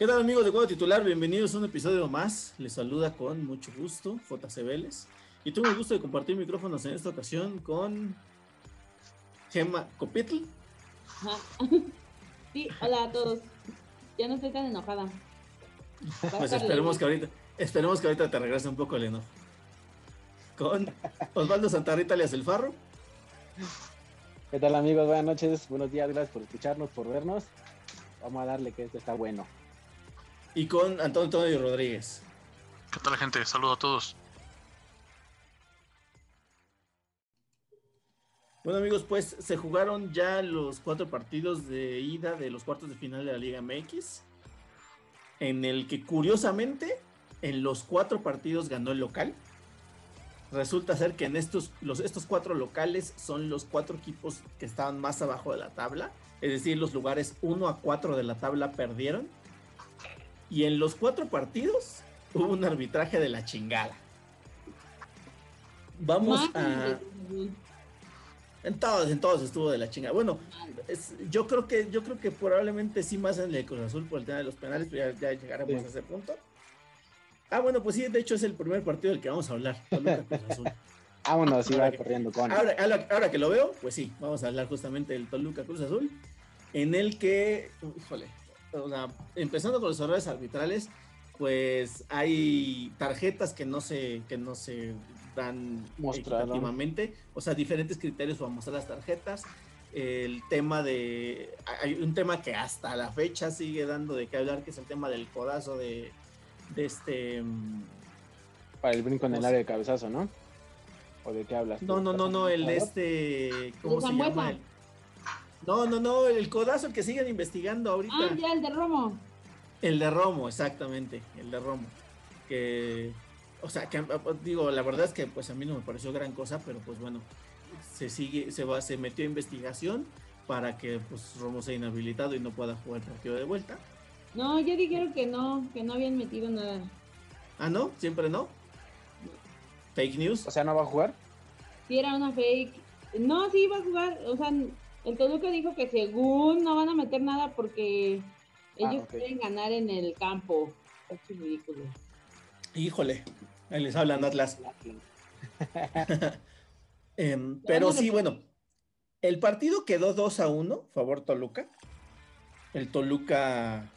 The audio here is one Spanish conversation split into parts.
¿Qué tal amigos de Juego Titular? Bienvenidos a un episodio más. Les saluda con mucho gusto JC Vélez. Y tengo el gusto de compartir micrófonos en esta ocasión con Gemma Copitl. Sí, hola a todos. Ya no estoy tan enojada. Pues esperemos que ahorita, esperemos que ahorita te regrese un poco el enojo. Con Osvaldo Santarrita alias El Farro. ¿Qué tal amigos? Buenas noches, buenos días, gracias por escucharnos, por vernos. Vamos a darle que esto está bueno. Y con Antonio Antonio Rodríguez. ¿Qué tal gente? Saludo a todos. Bueno amigos, pues se jugaron ya los cuatro partidos de ida de los cuartos de final de la Liga MX, en el que curiosamente en los cuatro partidos ganó el local. Resulta ser que en estos, los, estos cuatro locales son los cuatro equipos que estaban más abajo de la tabla, es decir, los lugares 1 a 4 de la tabla perdieron. Y en los cuatro partidos hubo un arbitraje de la chingada. Vamos a... En todos, en todos estuvo de la chingada. Bueno, es- yo creo que, yo creo que probablemente sí más en el Cruz Azul por el tema de los penales, pero ya, ya llegaremos Sí. a ese punto. Ah, bueno, pues sí, de hecho es el primer partido del que vamos a hablar. Toluca Cruz Azul. Vámonos, Ahora iba que- corriendo con. Ahora, ahora, ahora que lo veo, pues sí, vamos a hablar justamente del Toluca Cruz Azul, en el que, híjole, o sea, empezando con los errores arbitrales, pues hay tarjetas que no se, que no se dan equitativamente, o sea, diferentes criterios para mostrar las tarjetas. El tema de. Hay un tema que hasta la fecha sigue dando de qué hablar, que es el tema del codazo de, de este. mm, Para el brinco en el área de cabezazo, ¿no? ¿O de qué hablas? No, no, no, no, el de este. ¿Cómo se llama? No, no, no, el codazo el que siguen investigando ahorita. Ah, ya, el de Romo. El de Romo, exactamente, el de Romo. Que, o sea, que digo, la verdad es que pues a mí no me pareció gran cosa, pero pues bueno, se sigue, se va, se metió a investigación para que pues Romo sea inhabilitado y no pueda jugar el partido de vuelta. No, ya dijeron que no, que no habían metido nada. Ah, no, siempre no. Fake news. O sea, ¿no va a jugar? Si era una fake. No, sí iba a jugar. O sea, el Toluca dijo que según no van a meter nada porque Ah, ellos ok. quieren ganar en el campo. Es ridículo. Híjole, ahí les hablan Atlas. Em, pero sí, bueno, el partido quedó 2 a 1, favor Toluca. El Toluca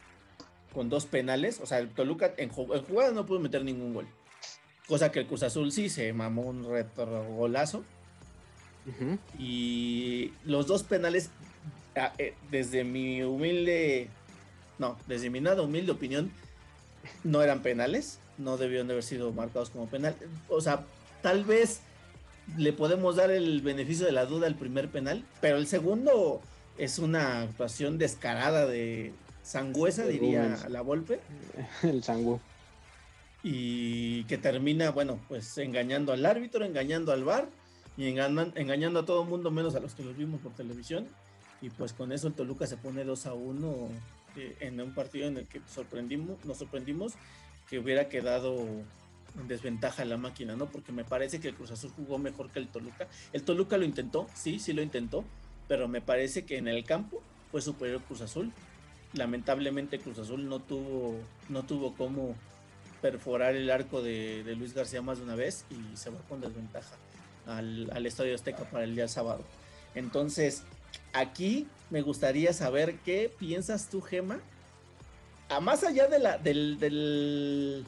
con dos penales, o sea, el Toluca en, ju- en jugada no pudo meter ningún gol. Cosa que el Cruz Azul sí se mamó un retrogolazo. Y los dos penales, ah, eh, desde mi humilde, no, desde mi nada humilde opinión, no eran penales, no debieron de haber sido marcados como penal. O sea, tal vez le podemos dar el beneficio de la duda al primer penal, pero el segundo es una actuación descarada de Sangüesa, diría la Volpe, El Sangú. y que termina, bueno, pues engañando al árbitro, engañando al VAR y engañan- engañando a todo mundo menos a los que los vimos por televisión. Y pues con eso el Toluca se pone 2 a 1 eh, en un partido en el que sorprendimos, nos sorprendimos que hubiera quedado en desventaja la máquina, ¿no? Porque me parece que el Cruz Azul jugó mejor que el Toluca. El Toluca lo intentó, sí, sí lo intentó, pero me parece que en el campo fue superior Cruz Azul. Lamentablemente Cruz Azul no tuvo, no tuvo cómo perforar el arco de Luis García más de una vez y se va con desventaja al, al Estadio Azteca para el día sábado. Entonces, aquí me gustaría saber qué piensas tú, Gema. A más allá de la, del, del,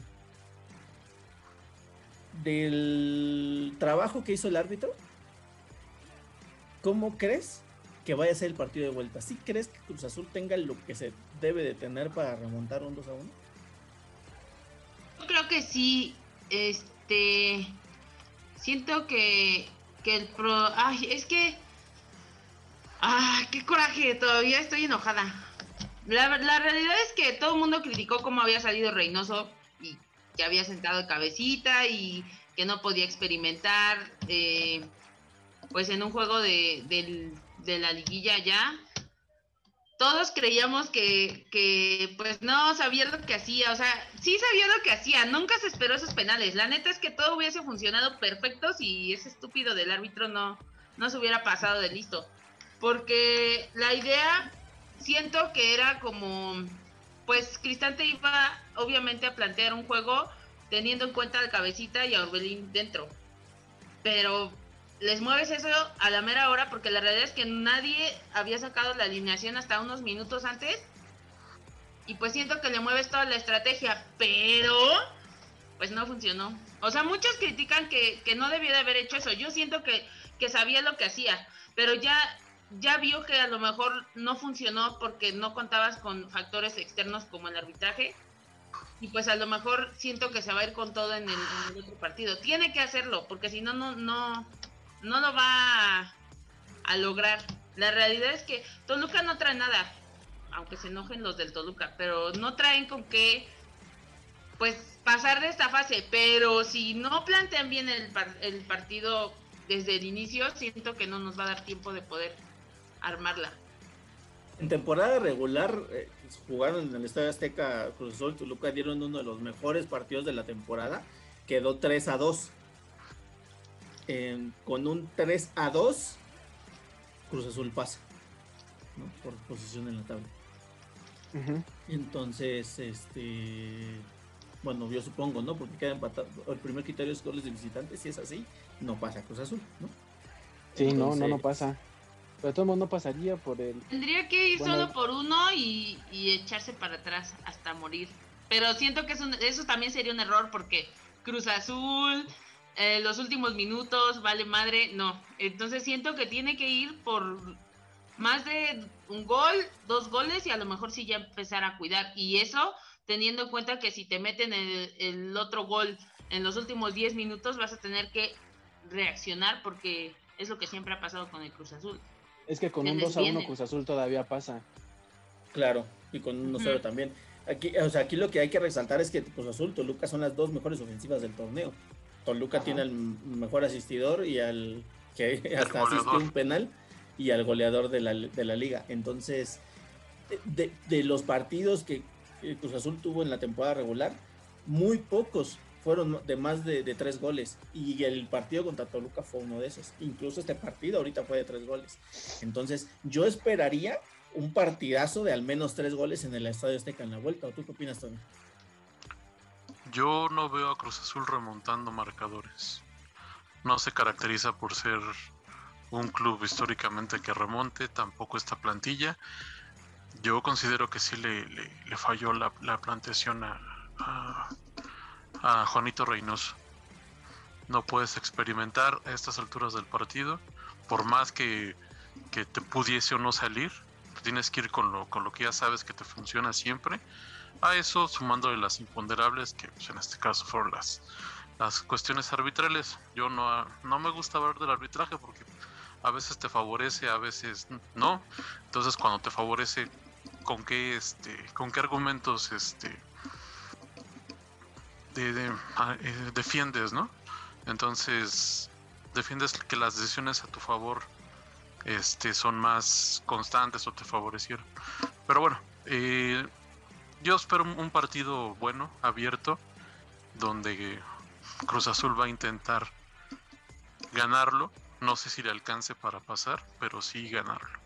del trabajo que hizo el árbitro, ¿cómo crees que vaya a ser el partido de vuelta? ¿Sí crees que Cruz Azul tenga lo que se debe de tener para remontar un 2 a 1? Yo creo que sí, este, siento que, que el pro, ay, es que, ay, qué coraje, todavía estoy enojada. La, la realidad es que todo el mundo criticó cómo había salido Reynoso y que había sentado de cabecita y que no podía experimentar, eh, pues en un juego de, del- de la liguilla ya. Todos creíamos que, que, pues no sabía lo que hacía, o sea, sí sabía lo que hacía, nunca se esperó esos penales. La neta es que todo hubiese funcionado perfecto si ese estúpido del árbitro no, no se hubiera pasado de listo. Porque la idea siento que era como pues Cristante iba obviamente a plantear un juego teniendo en cuenta al cabecita y a Orbelín dentro. Pero les mueves eso a la mera hora porque la realidad es que nadie había sacado la alineación hasta unos minutos antes. Y pues siento que le mueves toda la estrategia, pero pues no funcionó. O sea, muchos critican que, que no debió de haber hecho eso. Yo siento que, que sabía lo que hacía, pero ya ya vio que a lo mejor no funcionó porque no contabas con factores externos como el arbitraje y pues a lo mejor siento que se va a ir con todo en el, otro partido. Tiene que hacerlo porque si no, no, no, no lo va a, a, lograr. La realidad es que Toluca no trae nada, aunque se enojen los del Toluca, pero no traen con qué pues pasar de esta fase. Pero si no plantean bien el, partido desde el inicio, siento que no nos va a dar tiempo de poder armarla. En temporada regular eh, jugaron en el Estadio Azteca Cruz Azul Toluca dieron uno de los mejores partidos de la temporada. Quedó 3 a 2. Con un 3 a 2, Cruz Azul pasa ¿no? por posición en la tabla. Entonces, este. Bueno, yo supongo, ¿no? Porque queda empatado. El primer criterio es goles de visitantes. Si es así, no pasa Cruz Azul, ¿no? Sí, no, no, no pasa. Pero todo el mundo pasaría por el. Tendría que ir solo por uno y, echarse para atrás hasta morir. Pero siento que eso también sería un error porque Cruz Azul, eh, los últimos minutos, vale madre, no. Entonces siento que tiene que ir por más de un gol, dos goles y a lo mejor sí ya empezar a cuidar. Y eso teniendo en cuenta que si te meten el, el otro gol en los últimos 10 minutos vas a tener que reaccionar porque es lo que siempre ha pasado con el Cruz Azul. Es que con un 2 a 1 Cruz Azul todavía pasa. Claro, y con un 1 0 también. Aquí, o sea, aquí lo que hay que resaltar es que Cruz Azul, Toluca son las dos mejores ofensivas del torneo. Toluca tiene al mejor asistidor y al que hasta asistió un penal y al goleador de la, de la liga. Entonces, de, de, los partidos que Cruz Azul tuvo en la temporada regular, muy pocos fueron de más de, tres goles y el partido contra Toluca fue uno de esos. Incluso este partido ahorita fue de tres goles. Entonces yo esperaría un partidazo de al menos tres goles en el Estadio Azteca en la vuelta. ¿O tú qué opinas, Tony? Yo no veo a Cruz Azul remontando marcadores. No se caracteriza por ser un club históricamente que remonte, tampoco esta plantilla. Yo considero que sí le, falló la, la planteación a, Juanito Reynoso. No puedes experimentar a estas alturas del partido, por más que, te pudiese o no salir, tienes que ir con lo, con lo que ya sabes que te funciona siempre. A eso sumándole las imponderables, que pues, en este caso fueron las, las cuestiones arbitrales. Yo no, no me gusta hablar del arbitraje porque a veces te favorece, a veces no. Entonces cuando te favorece, ¿con qué, este, con qué argumentos este, Ah, eh, defiendes, ¿no? Entonces, defiendes que las decisiones a tu favor este, son más constantes o te favorecieron. Pero bueno, eh, yo espero un partido bueno, abierto, donde Cruz Azul va a intentar ganarlo. No sé si le alcance para pasar, pero sí ganarlo.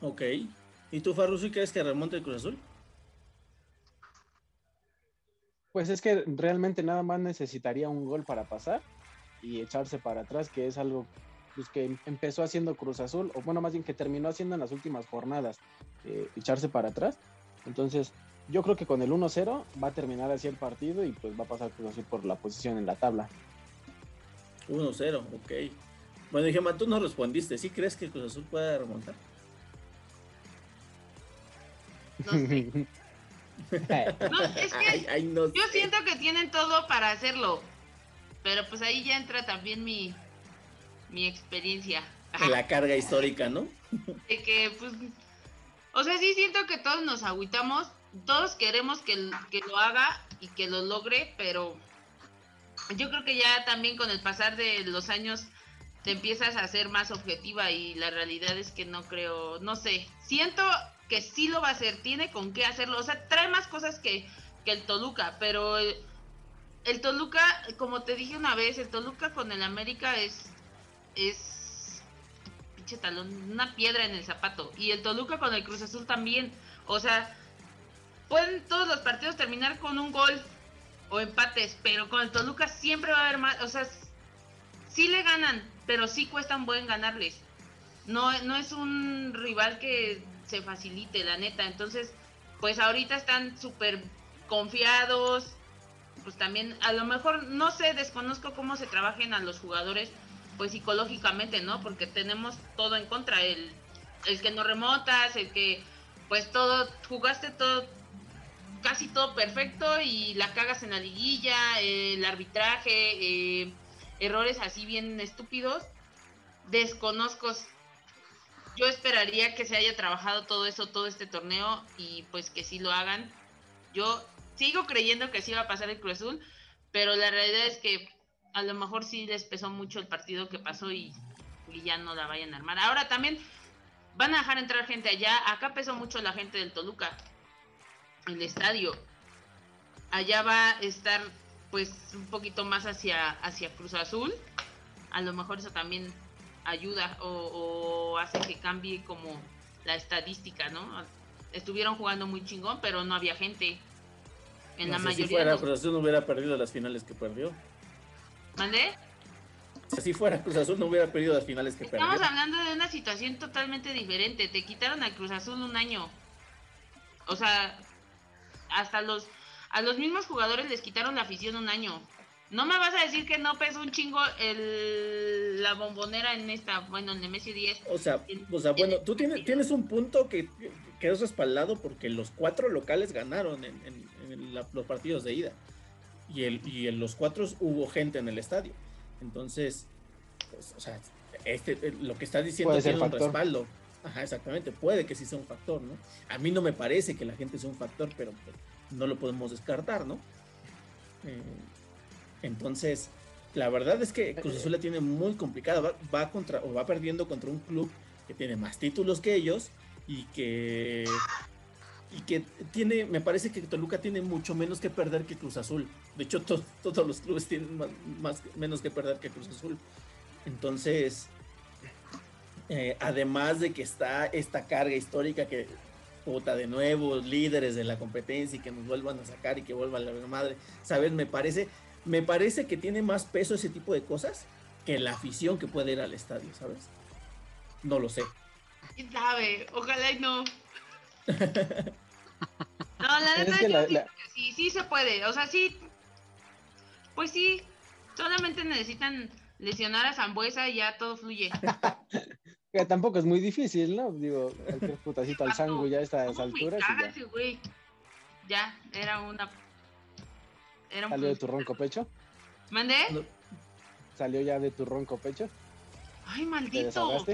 Ok. ¿Y tú, Farrusi, crees que remonte el Cruz Azul? Pues es que realmente nada más necesitaría un gol para pasar y echarse para atrás, que es algo pues, que empezó haciendo Cruz Azul, o bueno, más bien que terminó haciendo en las últimas jornadas, eh, echarse para atrás. Entonces, yo creo que con el 1-0 va a terminar así el partido y pues va a pasar Cruz Azul por la posición en la tabla. 1-0, ok. Bueno, Gemma, tú no respondiste. ¿Sí crees que Cruz Azul pueda remontar? No sé. No, es que yo siento que tienen todo para hacerlo. Pero pues ahí ya entra también mi, mi experiencia. La carga histórica, ¿no? De que, pues, o sea, sí siento que todos nos agüitamos, todos queremos que, que lo haga y que lo logre, pero yo creo que ya también con el pasar de los años te empiezas a ser más objetiva y la realidad es que no creo, no sé, siento que sí lo va a hacer, tiene con qué hacerlo, o sea, trae más cosas que, el Toluca, pero el, Toluca, como te dije una vez, el Toluca con el América es, es pinche talón, una piedra en el zapato. Y el Toluca con el Cruz Azul también. O sea, pueden todos los partidos terminar con un gol o empates, pero con el Toluca siempre va a haber más, o sea, sí le ganan, pero sí cuestan buen ganarles. No, no es un rival que se facilite, la neta. Entonces, pues ahorita están súper confiados. Pues también, a lo mejor, no sé, desconozco cómo se trabajen a los jugadores, pues psicológicamente, ¿no? Porque tenemos todo en contra. El, el que no remotas, el que, pues todo, jugaste todo, casi todo perfecto y la cagas en la liguilla, el arbitraje, eh, errores así bien estúpidos. Desconozco yo esperaría que se haya trabajado todo eso, todo este torneo y pues que sí lo hagan. Yo sigo creyendo que sí va a pasar el Cruz Azul, pero la realidad es que a lo mejor sí les pesó mucho el partido que pasó y, ya no la vayan a armar. Ahora también van a dejar entrar gente allá. Acá pesó mucho la gente del Toluca, el estadio. Allá va a estar pues un poquito más hacia, hacia Cruz Azul. A lo mejor eso también ayuda o, hace que cambie como la estadística, ¿no? Estuvieron jugando muy chingón, pero no había gente. En la mayoría. Si fuera, Cruz Azul no hubiera perdido las finales que perdió. ¿Mandé? Si así fuera, Cruz Azul no hubiera perdido las finales que perdió. Estamos hablando de una situación totalmente diferente. Te quitaron al Cruz Azul un año. O sea, hasta los a los mismos jugadores les quitaron la afición un año. No me vas a decir que no pesa un chingo el, la bombonera en esta, bueno, en el Messi 10. O sea, o sea bueno, tú tienes, tienes un punto que quedó respaldado porque los cuatro locales ganaron en, los partidos de ida. Y, el, y en los cuatro hubo gente en el estadio. Entonces, pues, o sea, este, eh, lo que estás diciendo tiene un respaldo. Ajá, exactamente, puede que sí sea un factor, ¿no? A mí no me parece que la gente sea un factor, pero pues, no lo podemos descartar, ¿no? Eh, entonces, la verdad es que Cruz Azul la tiene muy complicada. Va, contra, o va perdiendo contra un club que tiene más títulos que ellos y que y que tiene, me parece que Toluca tiene mucho menos que perder que Cruz Azul. De hecho, todos los clubes tienen más, menos que perder que Cruz Azul. Entonces, eh, además de que está esta carga histórica que puta de nuevos líderes de la competencia y que nos vuelvan a sacar y que vuelva la madre, ¿sabes? Me parece me parece que tiene más peso ese tipo de cosas que la afición que puede ir al estadio, ¿sabes? No lo sé. ¿Quién sabe? Ojalá y no. no, la verdad sí, sí se puede. O sea, sí. Pues sí. Solamente necesitan lesionar a Zambuesa y ya todo fluye. que tampoco es muy difícil, ¿no? Digo, cualquier putacito al sangue ya a estas alturas. ya. ya, era una ¿Salió de tu ronco pecho? ¿Mandé? ¿Salió ya de tu ronco pecho? Ay, maldito.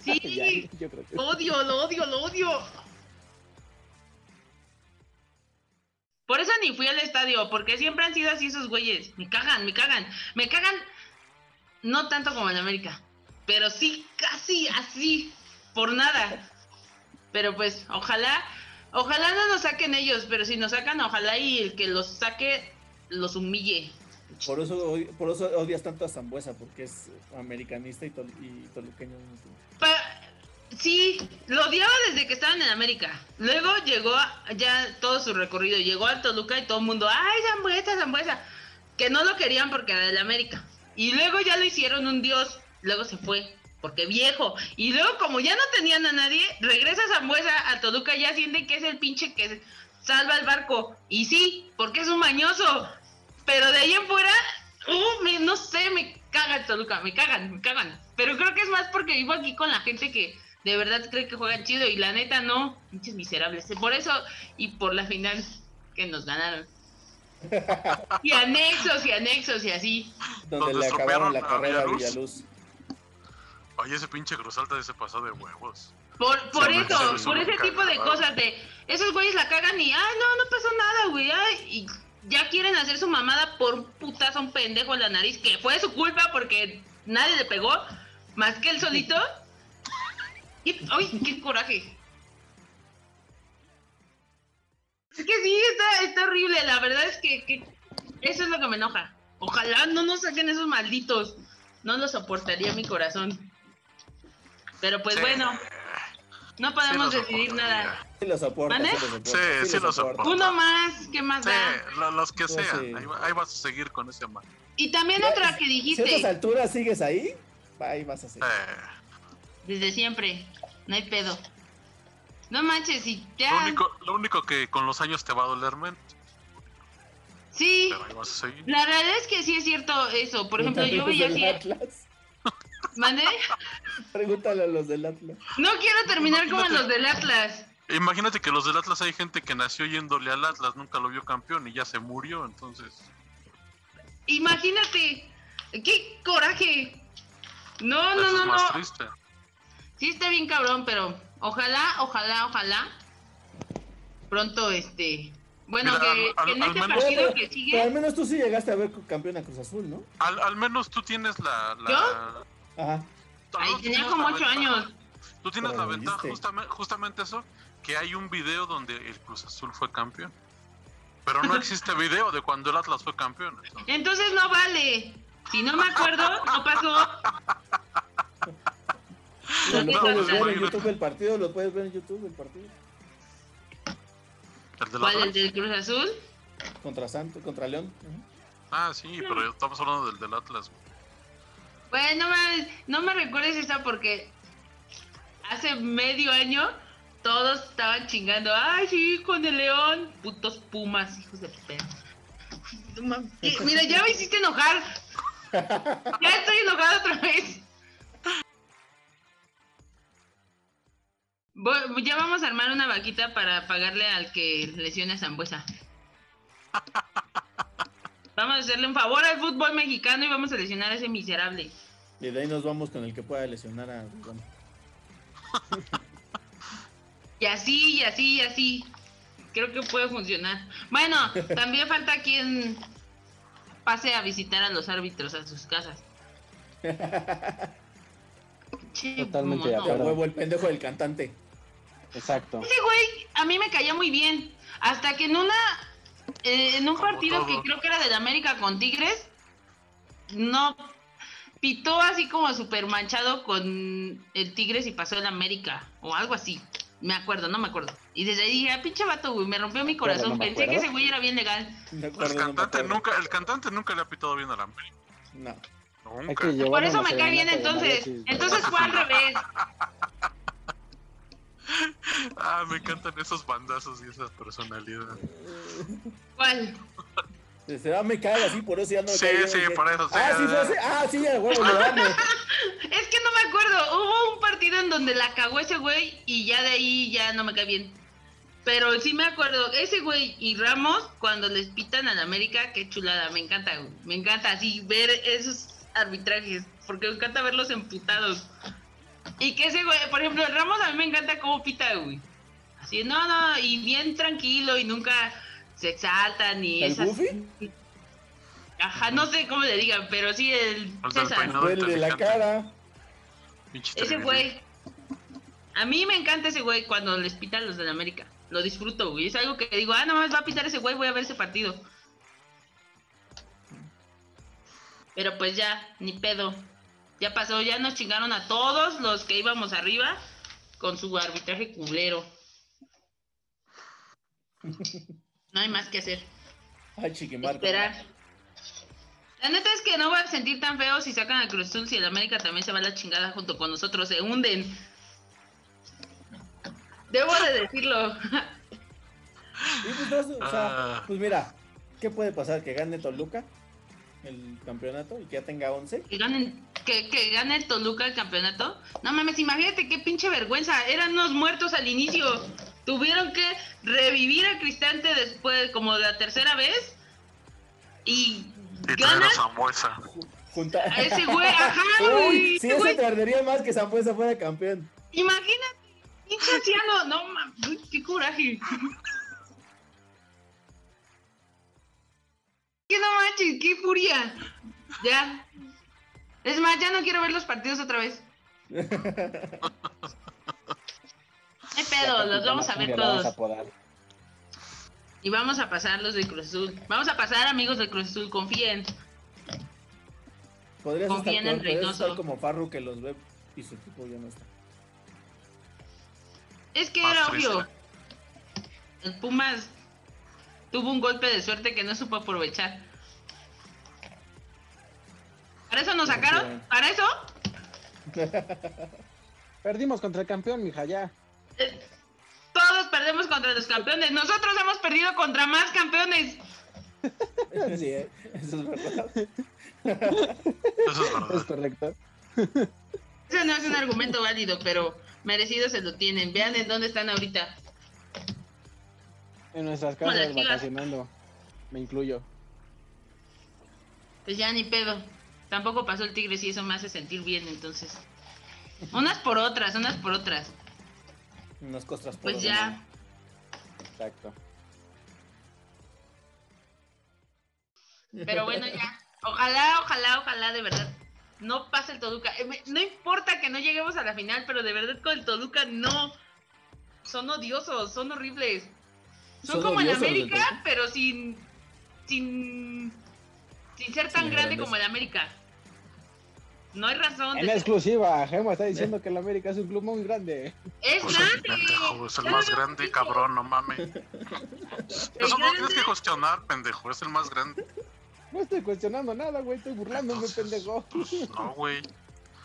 Sí, yo creo que... odio, lo odio, lo odio. Por eso ni fui al estadio, porque siempre han sido así esos güeyes. Me cagan, me cagan. Me cagan, no tanto como en América, pero sí casi así, por nada. Pero pues, ojalá Ojalá no nos saquen ellos, pero si nos sacan, ojalá y el que los saque los humille. Por eso, por eso odias tanto a Zambuesa, porque es americanista y, toluqueño. Sí, lo odiaba desde que estaban en América. Luego llegó ya todo su recorrido, llegó a Toluca y todo el mundo, ¡ay, Zambuesa, Zambuesa! Que no lo querían porque era de América. Y luego ya lo hicieron un dios, luego se fue porque viejo. Y luego, como ya no tenían a nadie, regresa Zambuesa a Toluca, ya sienten que es el pinche que salva el barco. Y sí, porque es un mañoso. Pero de ahí en fuera, uh, no sé, me cagan Toluca, me cagan, me cagan. Pero creo que es más porque vivo aquí con la gente que de verdad cree que juegan chido y la neta no, pinches miserables. Por eso y por la final que nos ganaron. y anexos y anexos y así. Donde le acabaron la carrera a Villaluz. Oye, ese pinche Cruz Alta se pasó de huevos. Por, por eso, por ese tipo de cosas de esos güeyes la cagan y ay no, no pasó nada, güey, y ya quieren hacer su mamada por un putazo un pendejo en la nariz, que fue su culpa porque nadie le pegó, más que él solito. ¡Ay, qué coraje! Es que sí, está, está horrible, la verdad es que, que eso es lo que me enoja. Ojalá no nos saquen esos malditos. No lo soportaría mi corazón. Pero pues Sí. bueno, no podemos Sí decidir nada. Sí lo soporta, sí lo soporta. Sí, sí lo soporta. Uno más, ¿qué más Sí, da? lo- los que Pues sean. sí. Ahí, va- ahí vas a seguir con ese man. Y también otra que Si a estas dijiste, alturas sigues ahí, ahí vas a seguir. Eh, desde siempre, no hay pedo. No manches, y lo, ya. único, lo único que con los años te va a doler menos. Sí, Pero ahí vas a seguir. la realidad es que sí es cierto eso. Por ejemplo, yo veía así. Atlas. ¿Mandé? Pregúntale a los del Atlas. No quiero terminar como Imagínate. los del Atlas. Imagínate que los del Atlas hay gente que nació yéndole al Atlas, nunca lo vio campeón y ya se murió, entonces. Imagínate. ¡Qué coraje! No, no, eso no, es más no. triste. Sí está bien cabrón, pero ojalá, ojalá, ojalá. Pronto, este. Bueno, Mira, que, al- que en al este menos- partido que pero al sigue. menos tú sí llegaste a ver campeón a Cruz Azul, ¿no? Al, al menos tú tienes la. la Ajá. tenía como ocho años. Tú tienes Pero la ventaja, justamente, justamente eso, que hay un video donde el Cruz Azul fue campeón. Pero no existe video de cuando el Atlas fue campeón. entonces. Entonces no vale. Si no me acuerdo, no pasó. Lo No, puedes no, ver en. YouTube el partido, lo puedes ver en YouTube el partido. ¿El del ¿Cuál? ¿El del Cruz Azul? Contra Santos, contra León. Ah, sí, pero estamos hablando del del Atlas. Bueno, no me, no me recuerdes esa porque hace medio año todos estaban chingando. Ay, sí, con el león. Putos pumas, hijos de. No. ¿Qué? Mira, ya me hiciste enojar. Ya estoy enojada otra vez. Ya vamos a armar una vaquita para pagarle al que lesione a Zambuesa. Vamos a hacerle un favor al fútbol mexicano y vamos a lesionar a ese miserable. Y de ahí nos vamos con el que pueda lesionar a. Y así, y así, y así. Creo que puede funcionar. Bueno, también falta quien pase a visitar a los árbitros a sus casas. Totalmente de acuerdo. huevo, el pendejo del cantante. Exacto. Ese güey a mí me caía muy bien. Hasta que en una. eh, en un Como partido que creo que era del América con Tigres. No. Pitó así como súper manchado con el Tigres y pasó el América. O algo así. Me acuerdo, no me acuerdo. Y desde ahí dije, "Ah, pinche vato, güey, me rompió mi corazón. no Pensé que ese güey era bien legal. No El no me cantante, nunca, el cantante nunca le ha pitado bien a la América. No. Que Por eso me cae bien entonces. Entonces fue al revés. Ah, me encantan esos bandazos y esa personalidad. ¿Cuál? Dice, ah, me cae así, por eso ya no me Sí, cae sí, Dije, por eso, sí. Ah, sí, fue así. Ah, sí, a huevo, le damos. Es que no me acuerdo. Hubo un partido en donde la cagó ese güey y ya de ahí ya no me cae bien. Pero sí me acuerdo, ese güey y Ramos, cuando les pitan al América, qué chulada, me encanta, güey. Me encanta así ver esos arbitrajes, porque me encanta verlos emputados. Y que ese güey, por ejemplo, el Ramos a mí me encanta cómo pita, güey. Así, no, no, y bien tranquilo y nunca se exaltan ni ¿El esas... Goofy? Ajá, no sé cómo le digan, pero sí el El César. peinado Duele la cara. Ese güey. A mí me encanta ese güey cuando les pitan los del América. Lo disfruto, güey. Es algo que digo, ah, nomás va a pitar ese güey, voy a ver ese partido. Pero pues ya, ni pedo. Ya pasó, ya nos chingaron a todos los que íbamos arriba con su arbitraje culero. No hay más que hacer. Ay, chiquimarco. Esperar. La neta es que no voy a sentir tan feo si sacan a Cruz Azul si el América también se va a la chingada junto con nosotros, se hunden. Debo de decirlo. Y pues, no, o sea, Ah. pues mira, ¿qué puede pasar? Que gane Toluca el campeonato y que ya tenga 11. que ganen, que, que gane el Toluca el campeonato. No mames, imagínate qué pinche vergüenza. Eran unos muertos al inicio. Tuvieron que revivir a Cristante después, como la tercera vez. Y Y traer a Zambuesa. Junta... a ese güey. Ajá, güey. Uy, sí, ese eso ardería más que Zambuesa fuera campeón. Imagínate, pinche anciano. No mames, qué coraje. Que no manches, qué furia. Ya. Es más, ya no quiero ver los partidos otra vez. No hay pedo, los vamos a ver vamos todos. a. Y vamos a pasar los de Cruz Azul. Vamos a pasar, amigos de Cruz Azul, confíen. Podrías estar, Confíen en peor, podrías Reynoso. estar como Farru que los ve y su equipo ya no está. Es que Más era triste. obvio. El Pumas tuvo un golpe de suerte que no supo aprovechar. ¿Para eso nos sacaron? ¿Para eso? Perdimos contra el campeón, mija, ya. Eh, Todos perdemos contra los campeones. Nosotros hemos perdido contra más campeones. Sí, ¿eh? Eso es verdad. Eso es es verdad. correcto. Eso no es un argumento válido, pero merecido se lo tienen. Vean en dónde están ahorita. En nuestras casas vacacionando. Me incluyo. Pues ya ni pedo. Tampoco pasó el Tigres y eso me hace sentir bien, entonces. Unas por otras, unas por otras. Unas costras por Pues ya. Exacto. Pero bueno, ya. Ojalá, ojalá, ojalá, de verdad. No pase el Toluca. Eh, No importa que no lleguemos a la final, pero de verdad con el Toluca no. Son odiosos, son horribles. Son, Son como el América, pero sin. sin. sin ser tan Sin grande grandeza. como el América. No hay razón. En de- exclusiva, Gema está diciendo que el América es un club muy grande. Es sea, grande. pendejo, es el más grande, cabrón, no mames. Eso no tienes grande- que cuestionar, pendejo, es el más grande. No estoy cuestionando nada, güey, estoy burlándome, Entonces, pendejo. Pues no, güey.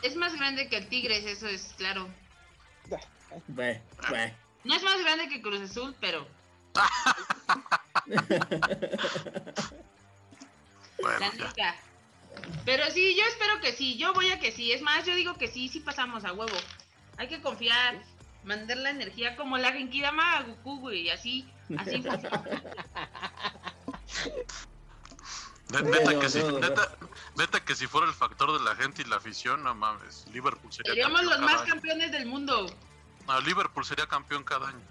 Es más grande que el Tigres, eso es claro. No es más grande que Cruz Azul, pero Bueno, la ya. Pero sí, yo espero que sí. Yo voy a que sí. Es más, yo digo que sí, sí pasamos a huevo. Hay que confiar, mandar la energía como la Genkidama a Goku, güey. Así, así funciona. Neta que, si, no, no. neta, neta que si fuera el factor de la gente y la afición, no mames, Liverpool sería Seríamos campeón los cada más año. campeones del mundo. No, Liverpool sería campeón cada año.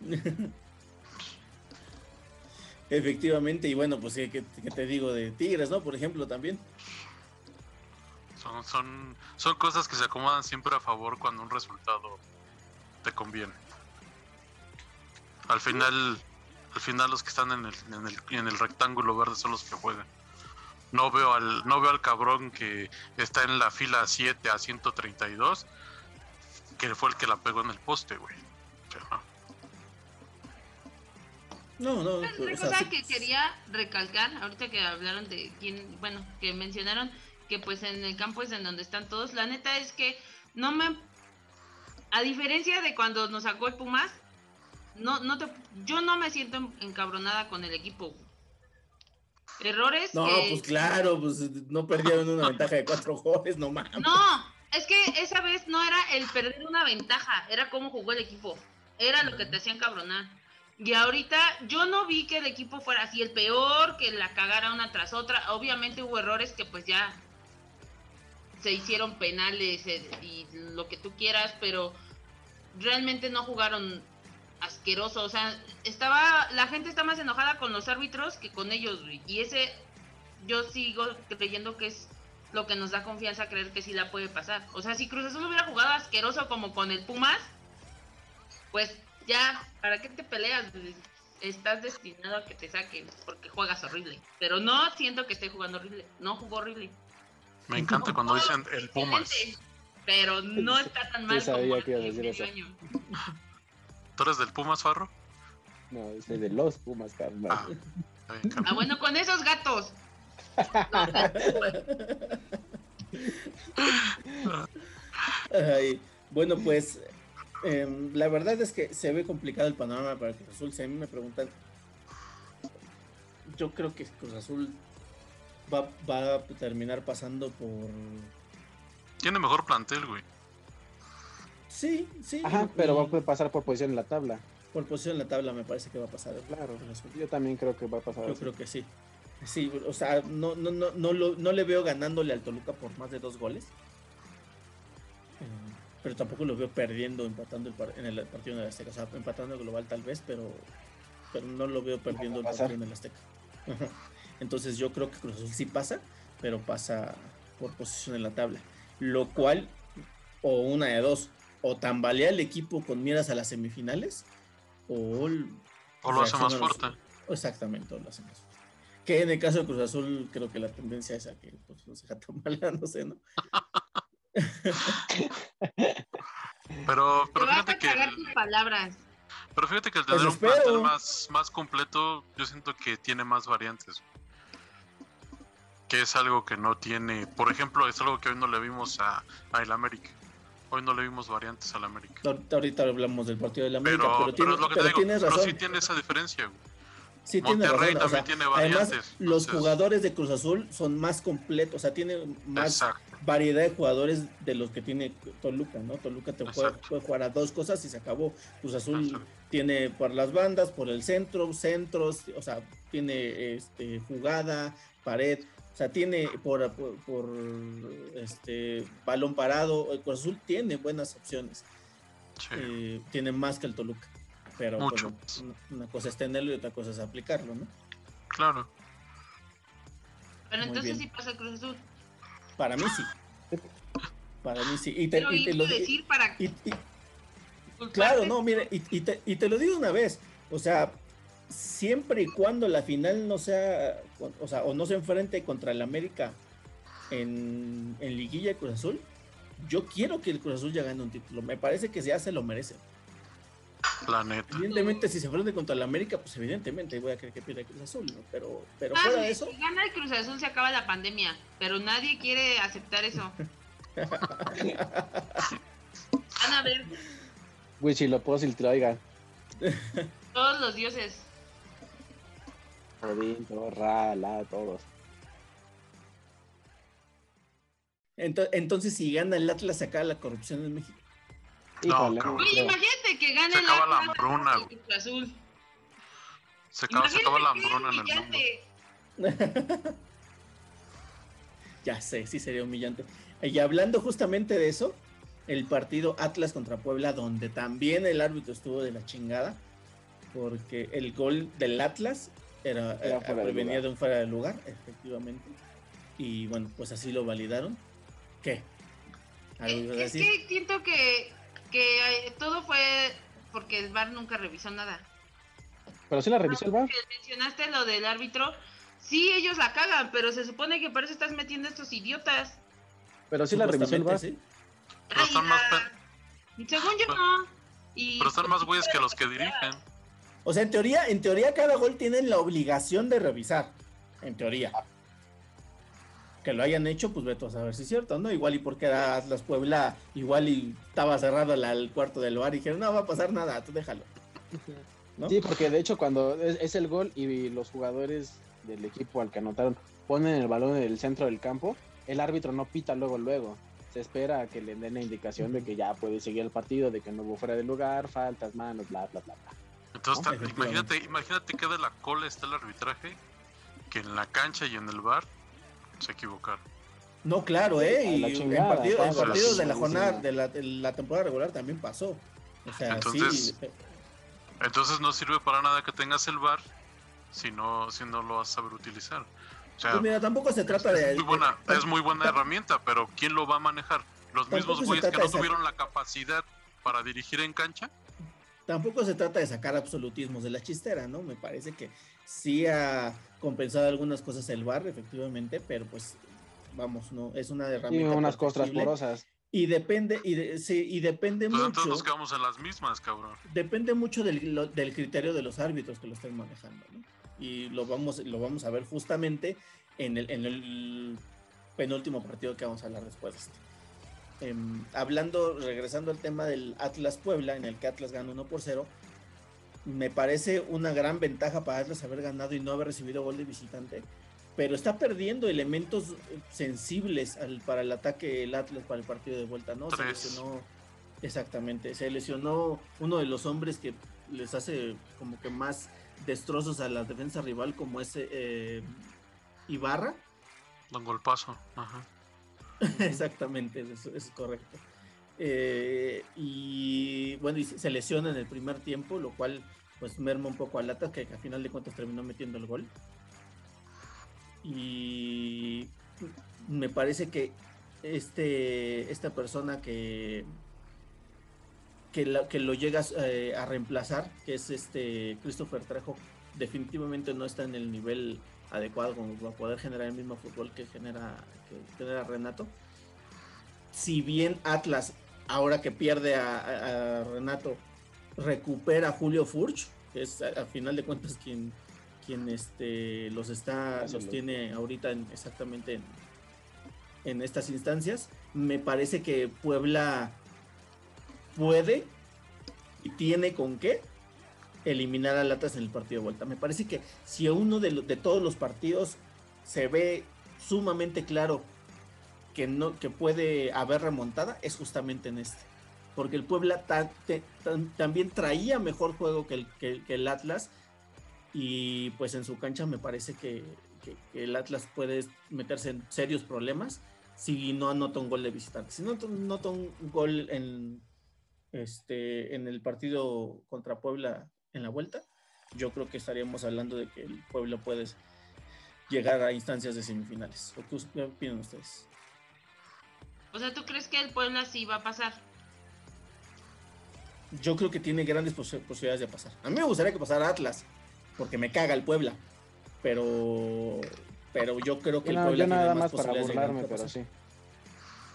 Efectivamente, y bueno, pues ¿qué, qué- te digo de Tigres, ¿no? Por ejemplo, también. Son, son, son cosas que se acomodan siempre a favor cuando un resultado te conviene. Al final, al final los que están en el, en el, en el rectángulo verde son los que juegan. No veo al, no veo al cabrón que está en la fila 7 a 132, que fue el que la pegó en el poste, güey. No, no. Una o sea, cosa sí- que quería recalcar, ahorita que hablaron de quién, bueno, que mencionaron que pues en el campo es en donde están todos, la neta es que no me, a diferencia de cuando nos sacó el Pumas, no, no te, yo no me siento en- encabronada con el equipo. Errores No, que- pues claro, pues no perdieron una ventaja de cuatro goles, no mames. No, es que esa vez no era el perder una ventaja, era cómo jugó el equipo. Era lo que te hacían cabronar. Y ahorita yo no vi que el equipo fuera así el peor, que la cagara una tras otra. Obviamente hubo errores que pues ya se hicieron penales eh, y lo que tú quieras, pero realmente no jugaron asqueroso. O sea, estaba, la gente está más enojada con los árbitros que con ellos. Y ese, yo sigo creyendo que es lo que nos da confianza creer que sí la puede pasar. O sea, si Cruz Azul hubiera jugado asqueroso como con el Pumas, pues ya, ¿para qué te peleas? Estás destinado a que te saquen porque juegas horrible. Pero no siento que esté jugando horrible. No jugó horrible. Me encanta cuando dicen el Pumas. Pero no está tan mal sabía como que ibas a decir eso. año. ¿Tú eres del Pumas, Farro? No, soy de los Pumas, carnal. Ah, Ah, bueno, con esos gatos. Ay, bueno, pues em, la verdad es que se ve complicado el panorama para Cruz Azul. Si a mí me preguntan, yo creo que Cruz Azul va, va a terminar pasando por... Tiene mejor plantel, güey. Sí, sí. Ajá, y- pero va a pasar por posición en la tabla. Por posición en la tabla me parece que va a pasar. Claro. Yo también creo que va a pasar Yo así. creo que sí. Sí, o sea, no, no, no, no, lo- no le veo ganándole al Toluca por más de dos goles. Pero tampoco lo veo perdiendo, empatando el par- en el partido en el Azteca. O sea, empatando el global tal vez, pero, pero no lo veo perdiendo el partido en el Azteca. Entonces yo creo que Cruz Azul sí pasa, pero pasa por posición en la tabla. Lo cual, o una de dos, o tambalea el equipo con miras a las semifinales, o... O lo hace más los- fuerte. Exactamente, o lo hace más fuerte. Que en el caso de Cruz Azul, creo que la tendencia es a que pues, los deja tambaleándose, ¿no? Pero, Te pero a fíjate que el, tus palabras. pero fíjate que el Pues tener un espero. plantel más, más completo, yo siento que tiene más variantes. Que es algo que no tiene. Por ejemplo, es algo que hoy no le vimos a, a el América. Hoy no le vimos variantes al América. Ahorita, hablamos del partido de la América, Pero, pero, pero, tiene- es lo que pero te digo, tienes pero razón. sí tiene esa diferencia. güey. Sí tiene Monterrey o también sea, tiene Además, variantes. los jugadores de Cruz Azul son más completos, o sea, tiene más Exacto. Variedad de jugadores de los que tiene Toluca, ¿no? Toluca te puede, jugar a dos cosas y se acabó. Cruz Azul Exacto. tiene por las bandas, por el centro, centros, o sea, tiene este jugada, pared, o sea, tiene por, por, por, este balón parado, el Cruz Azul tiene buenas opciones, Sí. eh, tiene más que el Toluca. Pero pues, Mucho. una, una cosa es tenerlo y otra cosa es aplicarlo, ¿no? Claro. Pero Muy entonces bien. sí pasa Cruz Azul. Para mí sí. Para mí sí. Y te, y lo, decir para y- y- culparte. Claro, no, mire, te, y te lo digo una vez, o sea, siempre y cuando la final no sea, o sea, o no se enfrente contra el América en, en Liguilla y Cruz Azul, yo quiero que el Cruz Azul ya gane un título, me parece que ya se lo merece. La neta. Evidentemente, si se enfrente contra el América, pues evidentemente voy a querer que pierda Cruz Azul, ¿no? Pero, pero Ah, fuera de eso, Si gana el Cruz Azul se acaba la pandemia, pero nadie quiere aceptar eso. Van a ver Güey, si lo puedo lo oigan. todos los dioses. Odín, todos. ento- entonces si gana el Atlas, se acaba la corrupción en México. No, cabrón. Oye, imagínate que gane Se el acaba la Atlas hambruna, Azul. Se acaba, se acaba la hambruna en el mundo. Ya sé, sí sería humillante. Y hablando justamente de eso, el partido Atlas contra Puebla, donde también el árbitro estuvo de la chingada, porque el gol del Atlas era, Era eh, fuera de un fuera de lugar, efectivamente. Y bueno, pues así lo validaron. ¿Qué? ¿Algo ibas a Es que siento que, que eh, todo fue porque el VAR nunca revisó nada. Pero sí la revisó el bar. Que mencionaste lo del árbitro. Sí, ellos la cagan, pero se supone que por eso estás metiendo a estos idiotas. Pero sí la revisó el sí. Pero están más Según yo Pero- no. Y Pero están más güeyes que los que dirigen. O sea, en teoría, en teoría cada gol tienen la obligación de revisar. En teoría. Que lo hayan hecho, pues veto a saber si es cierto, ¿no? Igual y porque era Atlas Puebla, igual y estaba cerrado la- el cuarto del bar y dijeron, no va a pasar nada, tú déjalo. ¿No? Sí, porque de hecho cuando es, es el gol y los jugadores del equipo al que anotaron ponen el balón en el centro del campo, el árbitro no pita luego luego. Se espera a que le den la indicación de que ya puede seguir el partido, de que no hubo fuera de lugar, faltas, manos, bla, bla, bla, bla. Entonces, No, imagínate, imagínate que de la cola está el arbitraje, que en la cancha y en el bar se equivocaron. No, claro, ¿eh? Y en, chingada, partido- en partidos de la jornada, de la, de la temporada regular también pasó. O sea, Entonces, sí. Entonces no sirve para nada que tengas el bar si no, si no lo vas a saber utilizar. O sea, Pues mira, tampoco se trata de... es, muy buena, de- es muy buena herramienta, pero ¿quién lo va a manejar? ¿Los mismos güeyes que no tuvieron la capacidad para dirigir en cancha? Tampoco se trata de sacar absolutismos de la chistera, ¿no? Me parece que sí ha compensado algunas cosas el bar, efectivamente, pero pues vamos, no, es una Y herramienta. unas costras porosas. Y depende, y, de- sí, y depende Pues entonces mucho, nos quedamos en las mismas, cabrón. depende mucho del, lo- del criterio de los árbitros que lo estén manejando, ¿no? Y lo vamos, lo vamos a ver justamente en el, en el penúltimo partido que vamos a hablar después de este. Hablando, regresando al tema del Atlas Puebla, en el que Atlas gana 1 por 0, me parece una gran ventaja para Atlas haber ganado y no haber recibido gol de visitante, pero está perdiendo elementos sensibles al- para el ataque el Atlas para el partido de vuelta, ¿no? Se lesionó, exactamente, se lesionó uno de los hombres que les hace como que más destrozos a la defensa rival, como ese eh, Ibarra. Don Golpazo. Ajá. Exactamente, eso es correcto. Eh, y bueno, y se lesiona en el primer tiempo, lo cual pues merma un poco a Lata, que a final de cuentas terminó metiendo el gol. Y me parece que este, esta persona que, que, la- que lo llegas eh, a reemplazar, que es este Christopher Trejo, definitivamente no está en el nivel adecuado como para poder generar el mismo fútbol que genera, que genera Renato. Si bien Atlas ahora que pierde a, a- a Renato, recupera a Julio Furch, que es a, a final de cuentas quien, quien este, los está, los tiene ahorita en- exactamente en, en estas instancias. Me parece que Puebla puede y tiene con qué eliminar al Atlas en el partido de vuelta. Me parece que si uno de, lo- de todos los partidos se ve sumamente claro que no que puede haber remontada es justamente en este. Porque el Puebla también traía mejor juego que el, que, el Atlas y pues en su cancha me parece que, el Atlas puede meterse en serios problemas si no anota un gol de visitante. Si no anota un gol en este en el partido contra Puebla en la vuelta yo creo que estaríamos hablando de que el Puebla puede llegar a instancias de semifinales. ¿O qué, qué opinan ustedes? O sea, ¿tú crees que el Puebla sí va a pasar? yo creo que tiene grandes posi- posibilidades de pasar. A mí me gustaría que pasara Atlas, porque me caga el Puebla. Pero, pero yo creo que Yo, el no- Puebla yo nada tiene más para posibilidades de burlarme, pero que sí.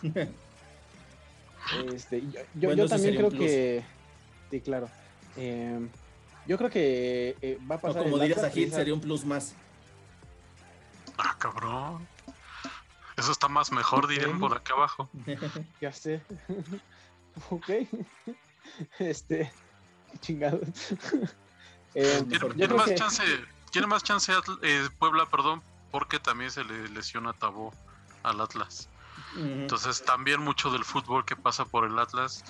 Este, yo yo- Bueno, yo también creo que. Sí, claro. Eh, yo creo que eh, va a pasar. O como dirías aquí, sería un plus más. Ah, cabrón. Eso está más mejor, dirían Ok. por acá abajo. Ya sé. ok. Este. Chingado. Eh, Tiene- más que- chance, tiene más chance eh, Puebla, perdón, porque también se le lesiona Tabó al Atlas. Entonces también mucho del fútbol que pasa por el Atlas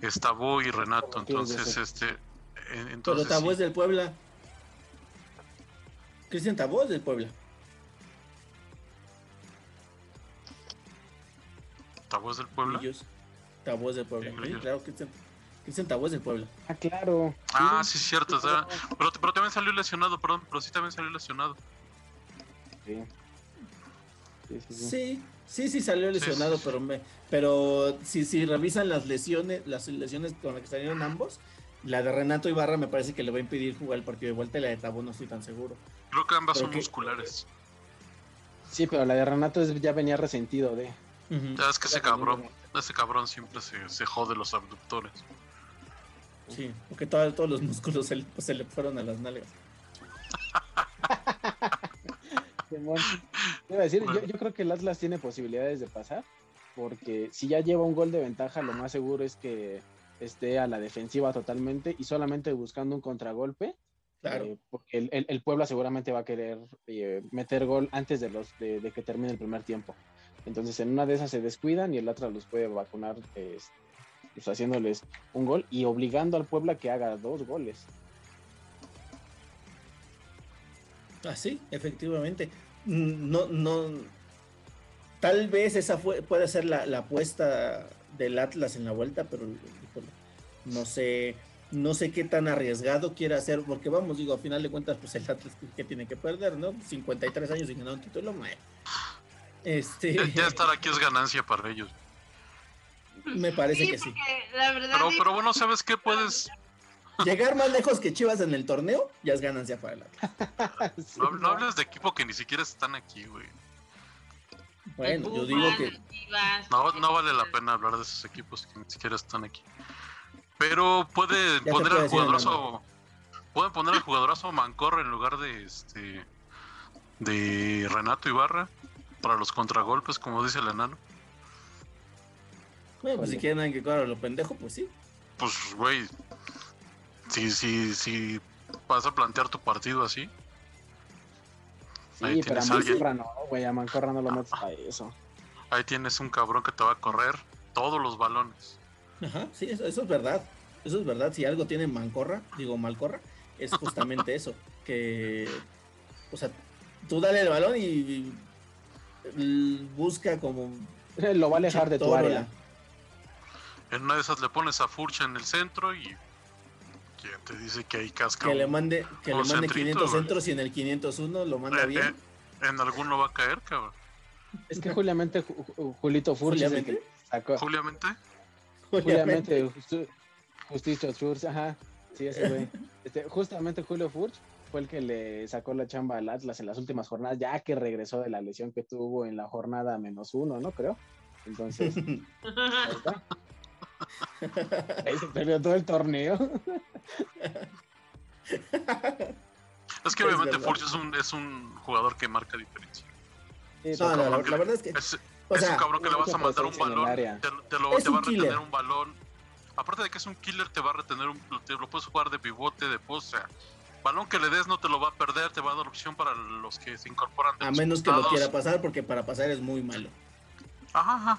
es Tabó y Renato. Entonces, este, eh, pero entonces Tabó sí. es del Puebla. Cristian Tabó es del Puebla. Tabó es del Puebla. Ellos. Tabó es del Puebla. Sí, claro, Cristian, Cristian Tabó es del Puebla. ah, claro. Ah, sí, cierto. o sea, pero, pero también salió lesionado, perdón, pero sí también salió lesionado. Sí. Sí, sí, sí. Sí, sí, sí salió lesionado, sí, sí. pero me, pero si, si revisan las lesiones, las lesiones con las que salieron ambos, la de Renato Ibarra me parece que le va a impedir jugar el partido de vuelta y la de Tabó no estoy tan seguro. Creo que ambas Pero son que- musculares. Sí, pero la de Renato es- ya venía resentido de. Ya es que ese cabrón, ese cabrón siempre se, se jode los abductores. Sí, porque todo- todos los músculos se le, se le fueron a las nalgas. A decir, yo creo que el Atlas tiene posibilidades de pasar, porque si ya lleva un gol de ventaja, lo más seguro es que esté a la defensiva totalmente y solamente buscando un contragolpe, Claro. eh, porque el, el- el Puebla seguramente va a querer eh, meter gol antes de, los, de, de que termine el primer tiempo. Entonces en una de esas se descuidan y el Atlas los puede vacunar eh, pues, haciéndoles un gol y obligando al Puebla que haga dos goles. Ah, sí, efectivamente. Mm, No, no. Tal vez esa fue, puede ser la, apuesta del Atlas en la vuelta, pero no sé, no sé qué tan arriesgado quiere hacer, porque vamos, digo, a final de cuentas, pues el Atlas que tiene que perder, ¿no? 53 años sin ganar un título, mae. Este, Ya, ya estar aquí es ganancia para ellos. me parece que sí. porque la verdad. Pero, bueno, ¿sabes qué? Puedes, Llegar más lejos que Chivas en el torneo ya es ganancia para el Atlas. Sí, no, no hables de equipo que ni siquiera están aquí, güey. Bueno, yo digo que No, no vale la pena hablar de esos equipos que ni siquiera están aquí. Pero puede te poner al jugadorazo. Pueden poner al jugadorazo Mancorra en lugar de este. de Renato Ibarra. Para los contragolpes, como dice el enano. bueno, pues si quieren alguien que corra lo pendejo, pues sí. Pues, güey. Si, si, si vas a plantear tu partido así. Ahí Sí, pero a tienes a alguien. Mancorra no, güey, a Mancorra no lo metes a eso. Ahí tienes un cabrón que te va a correr todos los balones. Ajá, sí, eso, eso es verdad. Eso es verdad. Si algo tiene Mancorra, digo Malcorra, es justamente eso. Que, o sea, tú dale el balón y, busca como. Lo va a alejar de tu área. En una de esas le pones a Furcha en el centro y. ¿Quién te dice que hay casca? Que le mande, que le mande centrito, 500 güey. centros y en el 501 lo manda Eh, bien. eh, en alguno va a caer, cabrón. Es que Juliamente, Ju- Ju- Julito Furch es el que ¿Juliamente? sacó. Juliamente. Justicio Furch, ajá. Sí, ese güey. Este, justamente Julio Furch fue el que le sacó la chamba al Atlas en las últimas jornadas, ya que regresó de la lesión que tuvo en la jornada menos uno, ¿no? Creo. Entonces, ahí está. Ahí se perdió todo el torneo. Es que Es obviamente. Furch es un, es un jugador que marca diferencia. Sí, No, no, la, la verdad es que. Es, O es sea, un cabrón que le vas a mandar un balón, te, te lo, Es te va a killer. retener un balón. Aparte de que es un killer, te va a retener un. Te lo puedes jugar de pivote, de post. O sea, balón que le des no te lo va a perder, te va a dar opción para los que se incorporan. de A los menos que lo quiera pasar, porque para pasar es muy malo. Ajá, ajá.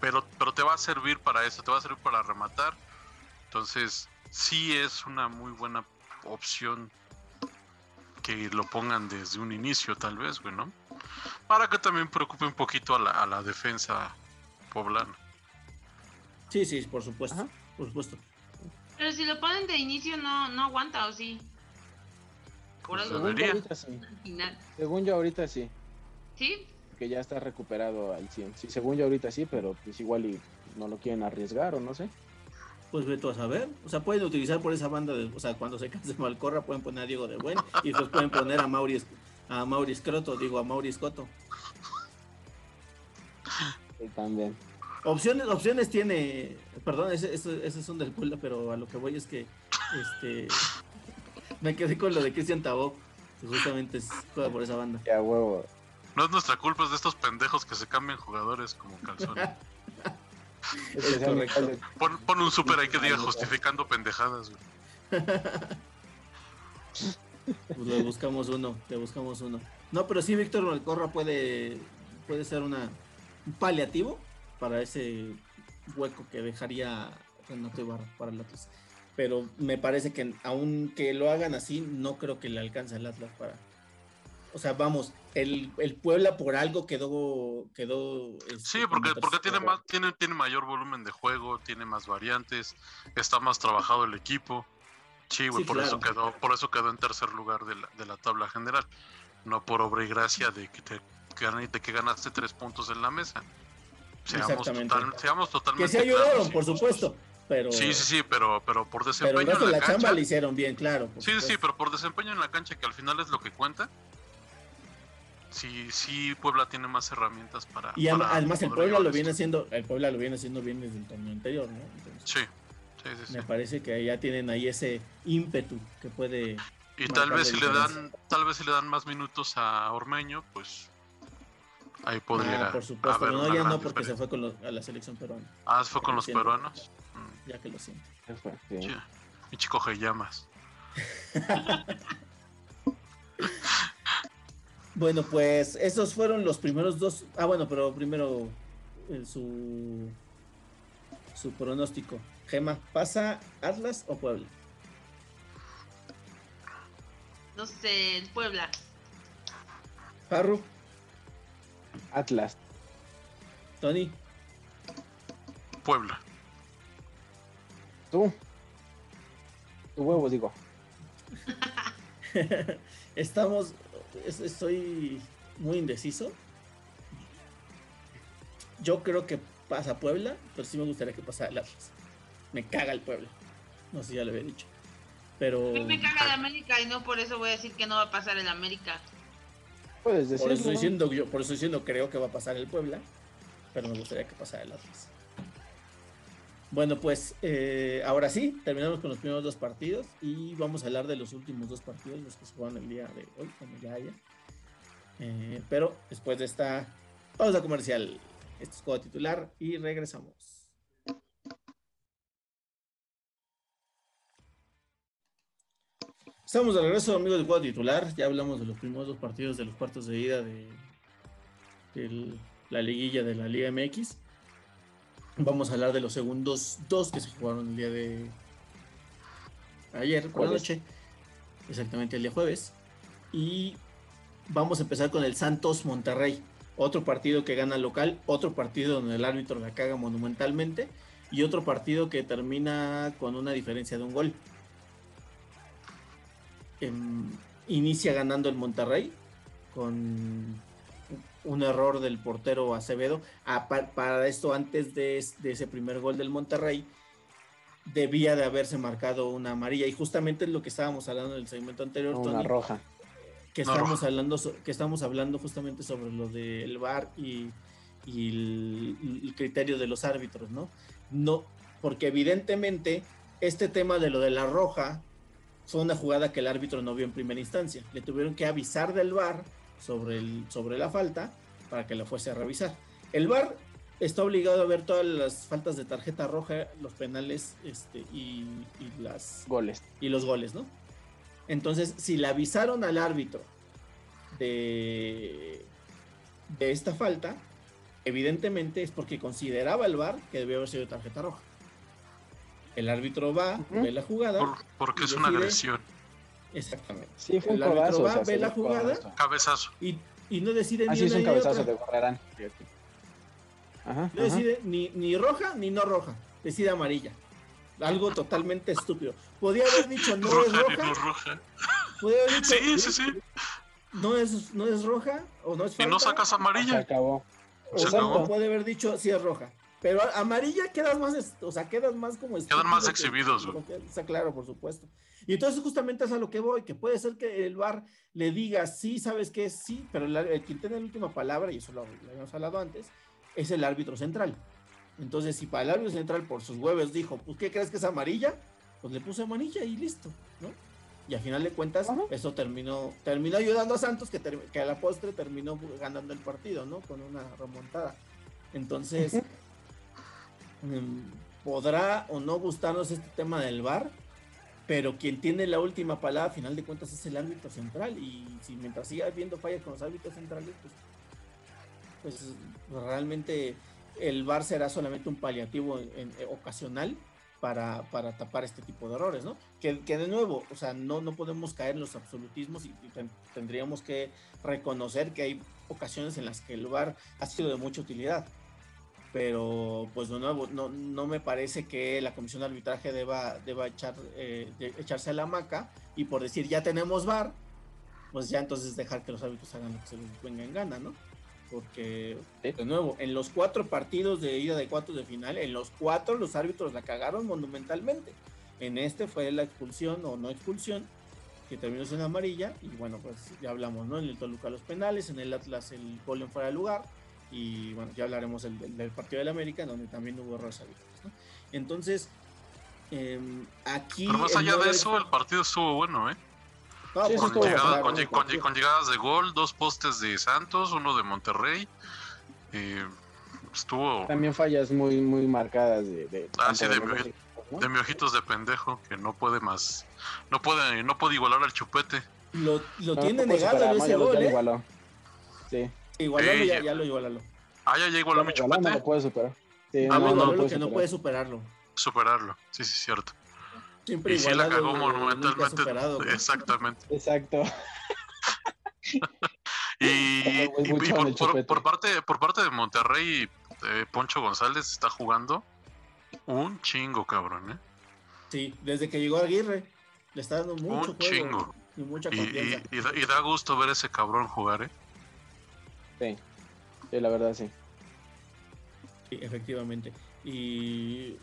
Pero, pero te va a servir para eso, te va a servir para rematar. Entonces, sí es una muy buena opción que lo pongan desde un inicio, tal vez, güey, ¿no? Para que también preocupe un poquito a la, a la defensa poblana. Sí, sí, por supuesto. Ajá. Por supuesto. Pero si lo ponen de inicio, no, no aguanta, ¿o sí? Por Pues algo Según yo ahorita sí. al final. Según yo ahorita sí. ¿Sí? Que ya está recuperado al 100. Sí, según yo ahorita sí, pero pues igual y no lo quieren arriesgar o no sé. Pues ve tú a saber. O sea, pueden utilizar por esa banda. De, o sea, cuando se canse Malcorra, pueden poner a Diego de Buen. Y después pueden poner a Mauri, a Mauri Scroto, digo, a Mauri Scotto. Sí, también. Opciones, opciones tiene. Perdón, ese, ese, ese son del pueblo, pero a lo que voy es que. Este. Me quedé con lo de Cristian Tabó. Que justamente es- juega por esa banda. Ya huevo. No es nuestra culpa, es de estos pendejos que se cambian jugadores como calzones. Pon un super ahí que diga justificando pendejadas, güey. Pues le buscamos uno, le buscamos uno. No, pero sí, Víctor Malcorra puede, puede ser una, un paliativo para ese hueco que dejaría Renato Ibarra para el Atlas. Pero me parece que aunque lo hagan así, no creo que le alcance al Atlas para. O sea, vamos, el, el Puebla por algo quedó. quedó este, Sí, porque, porque tiene, más, tiene, tiene mayor volumen de juego, tiene más variantes, está más trabajado el equipo. Sí, güey, Sí, por, eso quedó, por eso quedó en tercer lugar de la, de la tabla general. No por obra y gracia de que, te, de que ganaste tres puntos en la mesa. Seamos, total- seamos totalmente Que se ayudaron, claros por supuesto. Pero, Sí, sí, sí, pero, pero por pero desempeño el resto en la, la cancha. chamba le hicieron bien, claro. Sí, sí, pero por desempeño en la cancha, que al final es lo que cuenta. Sí, sí, Puebla tiene más herramientas para. Y para además el Puebla lo viene haciendo, el Puebla lo viene haciendo bien desde el torneo anterior, ¿no? Entonces, Sí, sí, sí. sí. me parece que ya tienen ahí ese ímpetu que puede. Y tal vez si le dan, tal vez si le dan más minutos a Ormeño, pues ahí podría Ah, por supuesto, haber no, ya no porque se fue con los- a la selección peruana, Ah, se fue con los peruanos. Mm, ya que lo siento. Mi chico llamas. Bueno, pues esos fueron los primeros dos. Ah, bueno, pero primero eh, su su pronóstico. Gema, ¿pasa Atlas o Puebla? No sé, el Puebla. Farru, Atlas. Tony, Puebla. Tú. Tu huevo, digo. estamos. es- Estoy muy indeciso. Yo creo que pasa Puebla, pero sí me gustaría que pasara el Atlas. Me caga el Puebla. No sé si ya lo había dicho. Pero me caga el América y no por eso voy a decir que no va a pasar el América. Puedes por eso estoy diciendo, yo, por eso estoy diciendo creo que va a pasar el Puebla, pero me gustaría que pasara el Atlas. Bueno, pues eh, ahora sí, terminamos con los primeros dos partidos y vamos a hablar de los últimos dos partidos, los que se juegan el día de hoy, como ya haya. Eh, pero después de esta pausa comercial, este es juego titular y regresamos. Estamos de regreso, amigos del juego titular. Ya hablamos de los primeros dos partidos de los cuartos de ida de, de la liguilla de la Liga MX. Vamos a hablar de los segundos dos que se jugaron el día de ayer por la noche. Exactamente el día jueves. Y vamos a empezar con el Santos Monterrey. Otro partido que gana local, otro partido donde el árbitro la caga monumentalmente y otro partido que termina con una diferencia de un gol. Inicia ganando el Monterrey con un error del portero Acevedo. Ah, pa- para esto, antes de, es- de ese primer gol del Monterrey, debía de haberse marcado una amarilla. Y justamente es lo que estábamos hablando en el segmento anterior, Una Tony, roja. que Una estamos roja. hablando so- que estamos hablando justamente sobre lo del VAR y, y el, el criterio de los árbitros, ¿no? No, porque evidentemente este tema de lo de la roja fue una jugada que el árbitro no vio en primera instancia. Le tuvieron que avisar del VAR sobre, el, sobre la falta para que la fuese a revisar. El VAR está obligado a ver todas las faltas de tarjeta roja, los penales este, y, y las Goles. y los goles, ¿no? Entonces, si le avisaron al árbitro de, de esta falta, evidentemente es porque consideraba el VAR que debió haber sido tarjeta roja. El árbitro va, ve la jugada. Por- porque y es una decide- agresión. Exactamente. Sí, fue un El árbitro codazo. va, o sea, ve la jugada. Cabezazo. Y, y no decide Así ni es una un cabezazo de. Ajá, No ajá. decide ni, ni roja ni no roja. Decide amarilla. Algo totalmente estúpido. Podía haber dicho no es roja no roja. roja. Podía haber dicho Sí, sí, sí. no es, no es roja o no es Y falta. no sacas Se amarilla. acabó. O Se sea, acabó. puede haber dicho sí es roja. Pero amarilla quedas más, o sea, quedas más como Quedan más exhibidos, güey. que- Está claro, por supuesto. Y entonces justamente es a lo que voy, que puede ser que el VAR le diga sí, sabes que sí, pero el, el quien tiene la última palabra, y eso lo, lo habíamos hablado antes, es el árbitro central. Entonces, si para el árbitro central por sus huevos dijo, pues, ¿qué crees que es amarilla? Pues le puse amarilla y listo, ¿no? Y al final de cuentas, Ajá. eso terminó, terminó ayudando a Santos, que, ter- que a la postre terminó ganando el partido, ¿no? Con una remontada. Entonces, podrá o no gustarnos este tema del VAR, pero quien tiene la última palabra, a final de cuentas, es el árbitro central. Y si mientras siga habiendo fallas con los árbitros centrales, pues, pues realmente el VAR será solamente un paliativo en- ocasional para, para tapar este tipo de errores, ¿no? Que, que de nuevo, o sea, no, no podemos caer en los absolutismos y, y ten- tendríamos que reconocer que hay ocasiones en las que el VAR ha sido de mucha utilidad. Pero, pues de nuevo, no, no me parece que la comisión de arbitraje deba, deba echar, eh, de- echarse a la hamaca y por decir ya tenemos VAR, pues ya entonces dejar que los árbitros hagan lo que se les venga en gana, ¿no? Porque, de nuevo, en los cuatro partidos de ida de cuartos de final, en los cuatro los árbitros la cagaron monumentalmente. En este fue la expulsión o no expulsión, que terminó siendo amarilla, y bueno, pues ya hablamos, ¿no? En el Toluca los penales, en el Atlas el gol en fuera de lugar, y bueno, ya hablaremos del, del- del partido del América, donde también hubo errores arbitrales, ¿no? Entonces, em, aquí... Pero más allá de eso, el partido estuvo bueno, ¿eh? No, Sí, Con, llegada- claro, con ¿no? lle- con lle- con llegadas de gol, dos postes de Santos, uno de Monterrey. eh, estuvo También fallas muy, muy marcadas de, de, Ah, sí, de mi- ¿no? de pendejo que no puede más. No puede, no puede igualar al chupete. Lo, lo No, tiene negado en ese gol, ¿eh? Sí. Igualalo, Sí, ya, ya- lo igualalo. Ah, ya, ya igualó mi igualó, no lo puede superar. Sí, Ah, no, no lo puede que no puede superarlo. Superarlo. Sí, sí, cierto. Siempre Y sí la cagó monumentalmente. superado. Exactamente. Exacto. Y, por, por- parte, por parte de Monterrey, eh, Poncho González está jugando un chingo, cabrón, ¿eh? Sí, desde que llegó Aguirre, le está dando mucho Un juego chingo. y mucha Y, confianza. y- y da, y da gusto ver ese cabrón jugar, ¿eh? Sí. Sí, la verdad sí. Sí, efectivamente. Y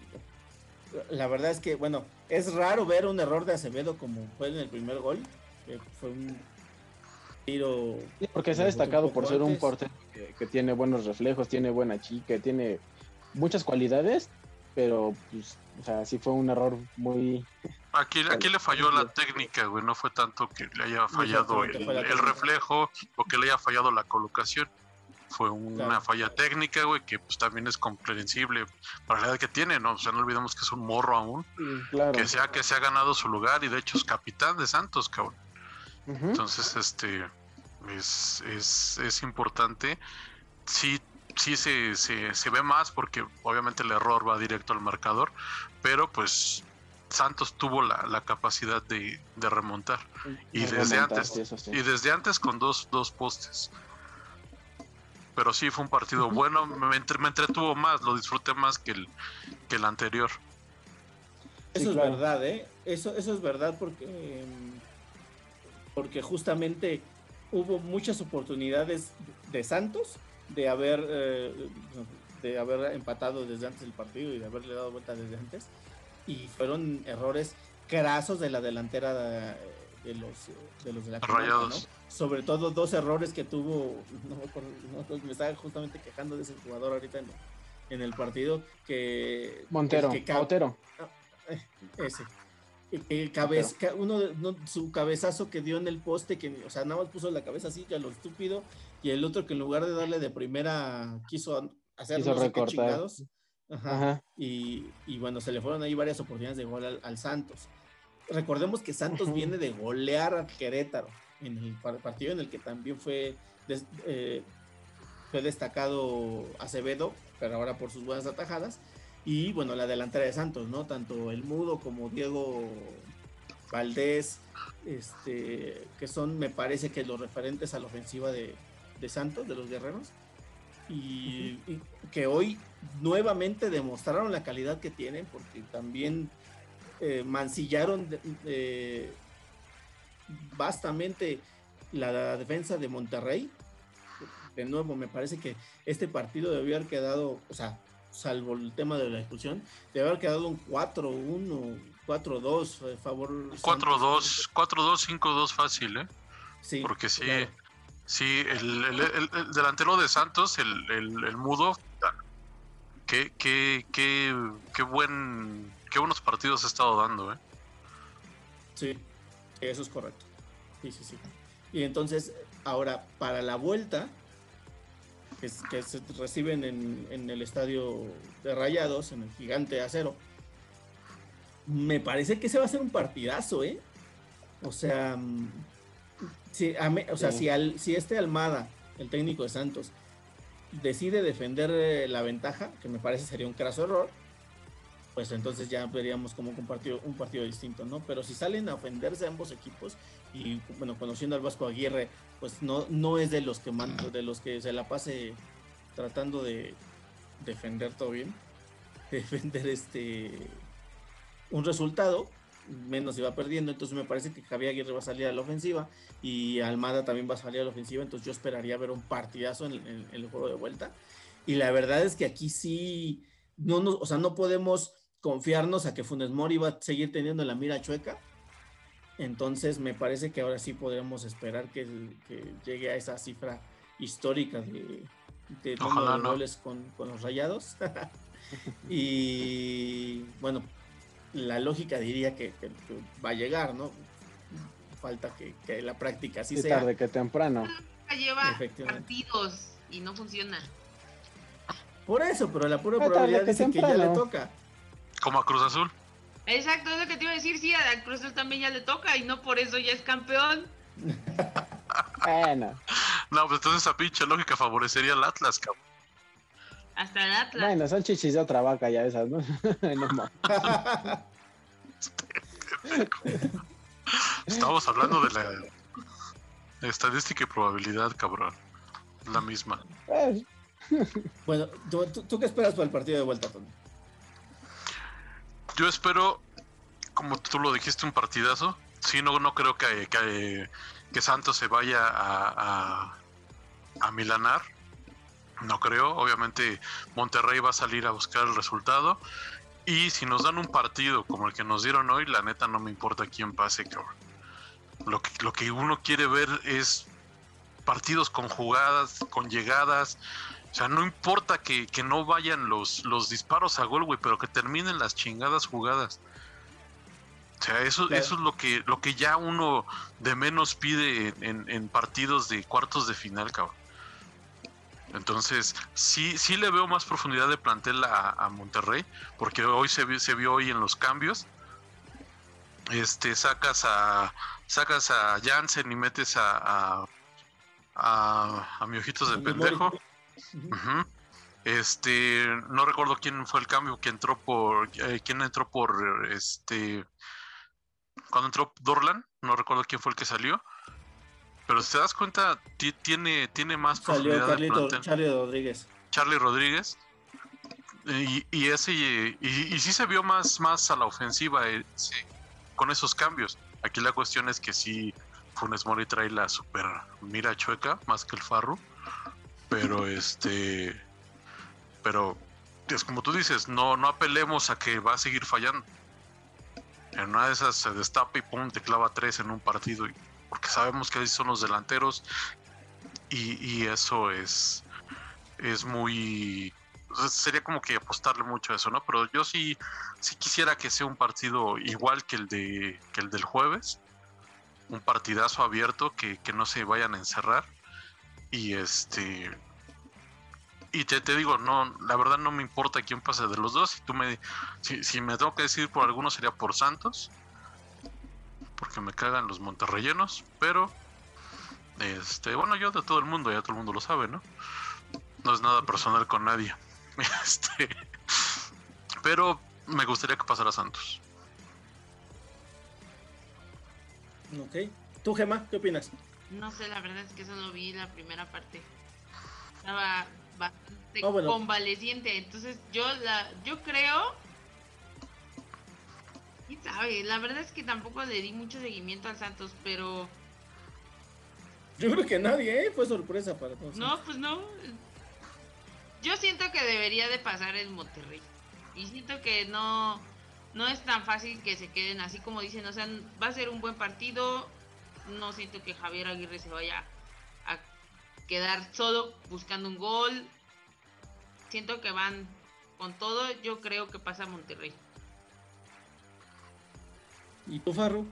la verdad es que, bueno, es raro ver un error de Acevedo como fue en el primer gol, que fue un tiro Sí, porque se ha destacado por ser un portero que, que tiene buenos reflejos, tiene buena chica, tiene muchas cualidades, pero pues, o sea, sí fue un error muy... Aquí, aquí le falló la técnica, güey. No fue tanto que le haya fallado el, reflejo o que le haya fallado la colocación. Fue una Claro. falla técnica, güey, que pues también es comprensible para la edad que tiene, ¿no? O sea, no olvidemos que es un morro aún, Claro. que sea que se ha ganado su lugar y de hecho es capitán de Santos, cabrón. Entonces, este es, es, es importante. Sí, sí se, se, se ve más porque obviamente el error va directo al marcador, pero pues Santos tuvo la, la capacidad de, de remontar. Y De desde remontar, antes, sí, eso sí. y desde antes con dos, dos postes. Pero sí fue un partido bueno, me, entre- me entretuvo más, lo disfruté más que el, que el anterior. Eso Sí, es claro. verdad, ¿eh? Eso, eso es verdad porque, porque justamente hubo muchas oportunidades de Santos de haber, eh, de haber empatado desde antes del partido y de haberle dado vuelta desde antes. Y fueron errores crasos de la delantera de, de los, de los de la Comarca, Rayados. ¿no? Sobre todo dos errores que tuvo, no me acuerdo, no me estaba justamente quejando de ese jugador ahorita en, en el partido que Montero, que Montero. eh, ese el cabez, ca- uno, de- no, su cabezazo que dio en el poste, que, o sea, nada más puso la cabeza así, que a lo estúpido, y el otro que en lugar de darle de primera quiso hacer Quiso no Ajá. Ajá. Y, y bueno, se le fueron ahí varias oportunidades de gol al, al Santos. Recordemos que Santos viene de golear a Querétaro en el par- partido en el que también fue, des- eh, fue destacado Acevedo, pero ahora por sus buenas atajadas. Y bueno, la delantera de Santos, ¿no? Tanto el Mudo como Diego Valdés, este, que son, me parece que los referentes a la ofensiva de, de Santos, de los guerreros. Y, y que hoy nuevamente demostraron la calidad que tienen, porque también eh, mancillaron de- eh, bastante la defensa de Monterrey. De nuevo, me parece que este partido debió haber quedado, o sea, salvo el tema de la expulsión, debió haber quedado un 4-1, 4-2 a favor. 4-2, 4-2, 5-2 fácil, ¿eh? Sí, Porque sí, claro. Sí, el, el- el- el delantero de Santos, el, mudo, qué, qué, qué, qué buen, qué buenos partidos ha estado dando, ¿eh? Sí, eso es correcto. Sí, sí, sí. Y entonces, ahora, para la vuelta, que se reciben en, en el estadio de Rayados, en el gigante acero, me parece que ese va a ser un partidazo, ¿eh? O sea, mm, si, a me- o sea, Sí. si, al- si este Almada, el técnico de Santos, decide defender eh, la ventaja, que me parece sería un craso error, pues entonces ya veríamos como un partido, un partido distinto, ¿no? Pero si salen a ofenderse ambos equipos, y bueno, conociendo al Vasco Aguirre, pues no, no es de los que mando, de los que se la pase tratando de defender todo bien, defender este un resultado, menos si va perdiendo, entonces me parece que Javier Aguirre va a salir a la ofensiva y Almada también va a salir a la ofensiva, entonces yo esperaría ver un partidazo en, en- en el juego de vuelta. Y la verdad es que aquí sí, no nos, o sea, no podemos confiarnos a que Funes Mori va a seguir teniendo la mira chueca. Entonces me parece que ahora sí podremos esperar que, que llegue a esa cifra histórica de, de Ojalá de no. goles con, con los rayados. y bueno, la lógica diría que, que- que va a llegar, ¿no? Falta que, que la práctica así Sí, sea. tarde que temprano. Lleva partidos y no funciona. Por eso, pero la pura probabilidad que dice que ya le toca. Como a Cruz Azul. Exacto, es lo que te iba a decir, sí, a la Cruz Azul también ya le toca y no por eso ya es campeón. Bueno, No, pues entonces esa pinche lógica favorecería al Atlas, cabrón. Hasta el Atlas. bueno, son chichis de otra vaca ya esas, ¿no? No mames. Estamos hablando de la estadística y probabilidad, cabrón. La misma. Eh, bueno, ¿tú, tú, tú qué esperas para el partido de vuelta, Tony? Yo espero, como tú lo dijiste, un partidazo. Sí, no, no creo que, que, que Santos se vaya a, a, a milanar. No creo. Obviamente Monterrey va a salir a buscar el resultado. Y si nos dan un partido como el que nos dieron hoy, la neta no me importa quién pase, cabrón. Lo que, lo que uno quiere ver es partidos con jugadas, con llegadas. O sea, no importa que, que no vayan los, los disparos a gol, güey, pero que terminen las chingadas jugadas. O sea, eso, Claro. eso es lo que, lo que ya uno de menos pide en, en- en partidos de cuartos de final, cabrón. Entonces, sí, sí le veo más profundidad de plantel a, a Monterrey, porque hoy se vio, se vio hoy en los cambios. Este, sacas a sacas a Jansen y metes a a, a, a mi ojitos de pendejo. Este, no recuerdo quién fue el cambio que entró por, eh, quién entró por, este, cuando entró Dorlan, no recuerdo quién fue el que salió, pero si te das cuenta, ti- tiene, tiene más Salió de Carlito, plantel. Charlie Rodríguez. Charlie Rodríguez. Y, y ese y, y sí se vio más, más a la ofensiva eh, sí, con esos cambios. Aquí la cuestión es que sí Funes Mori trae la super mira chueca más que el Farru. Pero este pero es como tú dices, no, no apelemos a que va a seguir fallando. En una de esas se destapa y pum, te clava tres en un partido. y- Porque sabemos que así son los delanteros. Y, eso es, es muy sería como que apostarle mucho a eso, ¿no? Pero yo sí, sí quisiera que sea un partido igual que el de que el del jueves, un partidazo abierto que, que no se vayan a encerrar y este y te, te, digo, no, la verdad no me importa quién pase de los dos. Si tú me, si, si me tengo que decir por alguno sería por Santos, porque me cagan los monterrellenos, pero este, bueno, yo de todo el mundo, ya todo el mundo lo sabe, ¿no? No es nada personal con nadie. Este, pero me gustaría que pasara Santos. Ok. ¿Tú, Gemma, qué opinas? No sé, la verdad es que solo vi la primera parte. Estaba bastante oh, bueno. convaleciente, entonces yo la, yo creo ¿Quién sabe? La verdad es que tampoco le di mucho seguimiento al Santos, pero. Yo creo que nadie, ¿eh? Fue sorpresa para todos. No, pues no. Yo siento que debería de pasar el Monterrey. Y siento que no, no es tan fácil que se queden así como dicen. O sea, va a ser un buen partido. No siento que Javier Aguirre se vaya a quedar solo buscando un gol. Siento que van con todo. Yo creo que pasa Monterrey. ¿Y tú, Farro?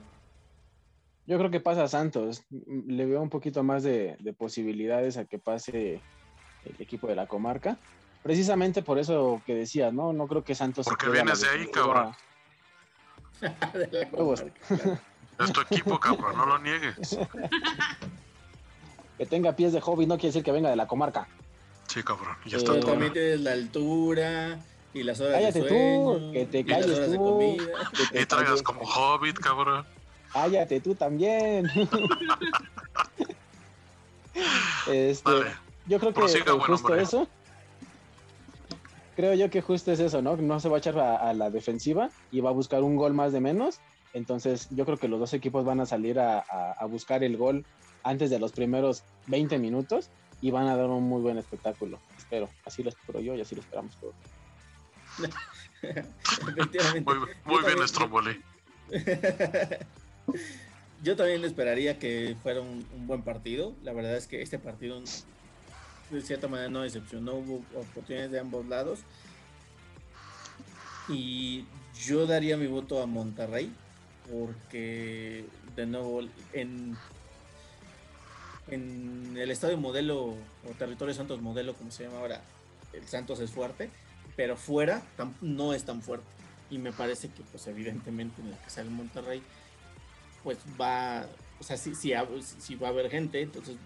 Yo creo que pasa a Santos. Le veo un poquito más de, de, posibilidades a que pase el equipo de la comarca. Precisamente por eso que decías, ¿no? No creo que Santos. Porque vienes de ahí, cabrón. es tu equipo, cabrón, no lo niegues. que tenga pies de hobby no quiere decir que venga de la comarca. Sí, cabrón. Ya está eh, también tienes la altura, y las horas Cállate de sueño, tú, que te calles tú. Que te y traigas como hobbit, cabrón. Cállate tú también. este, yo creo que justo eso. Creo yo que justo es eso, ¿no? No se va a echar a, a, la defensiva y va a buscar un gol más de menos. Entonces, yo creo que los dos equipos van a salir a, a buscar el gol antes de los primeros 20 minutos y van a dar un muy buen espectáculo. Espero, así lo espero yo y así lo esperamos todos. Muy, muy bien, Stromboli. Yo también esperaría que fuera un, un, buen partido. La verdad es que este partido, de cierta manera, no decepcionó. Hubo oportunidades de ambos lados. Y yo daría mi voto a Monterrey, porque, de nuevo, en, en el estadio modelo o territorio Santos modelo, como se llama ahora, el Santos es fuerte pero fuera no es tan fuerte. Y me parece que, pues, evidentemente en la que sale Monterrey, pues va, o sea, sí, sí, sí va a haber gente, entonces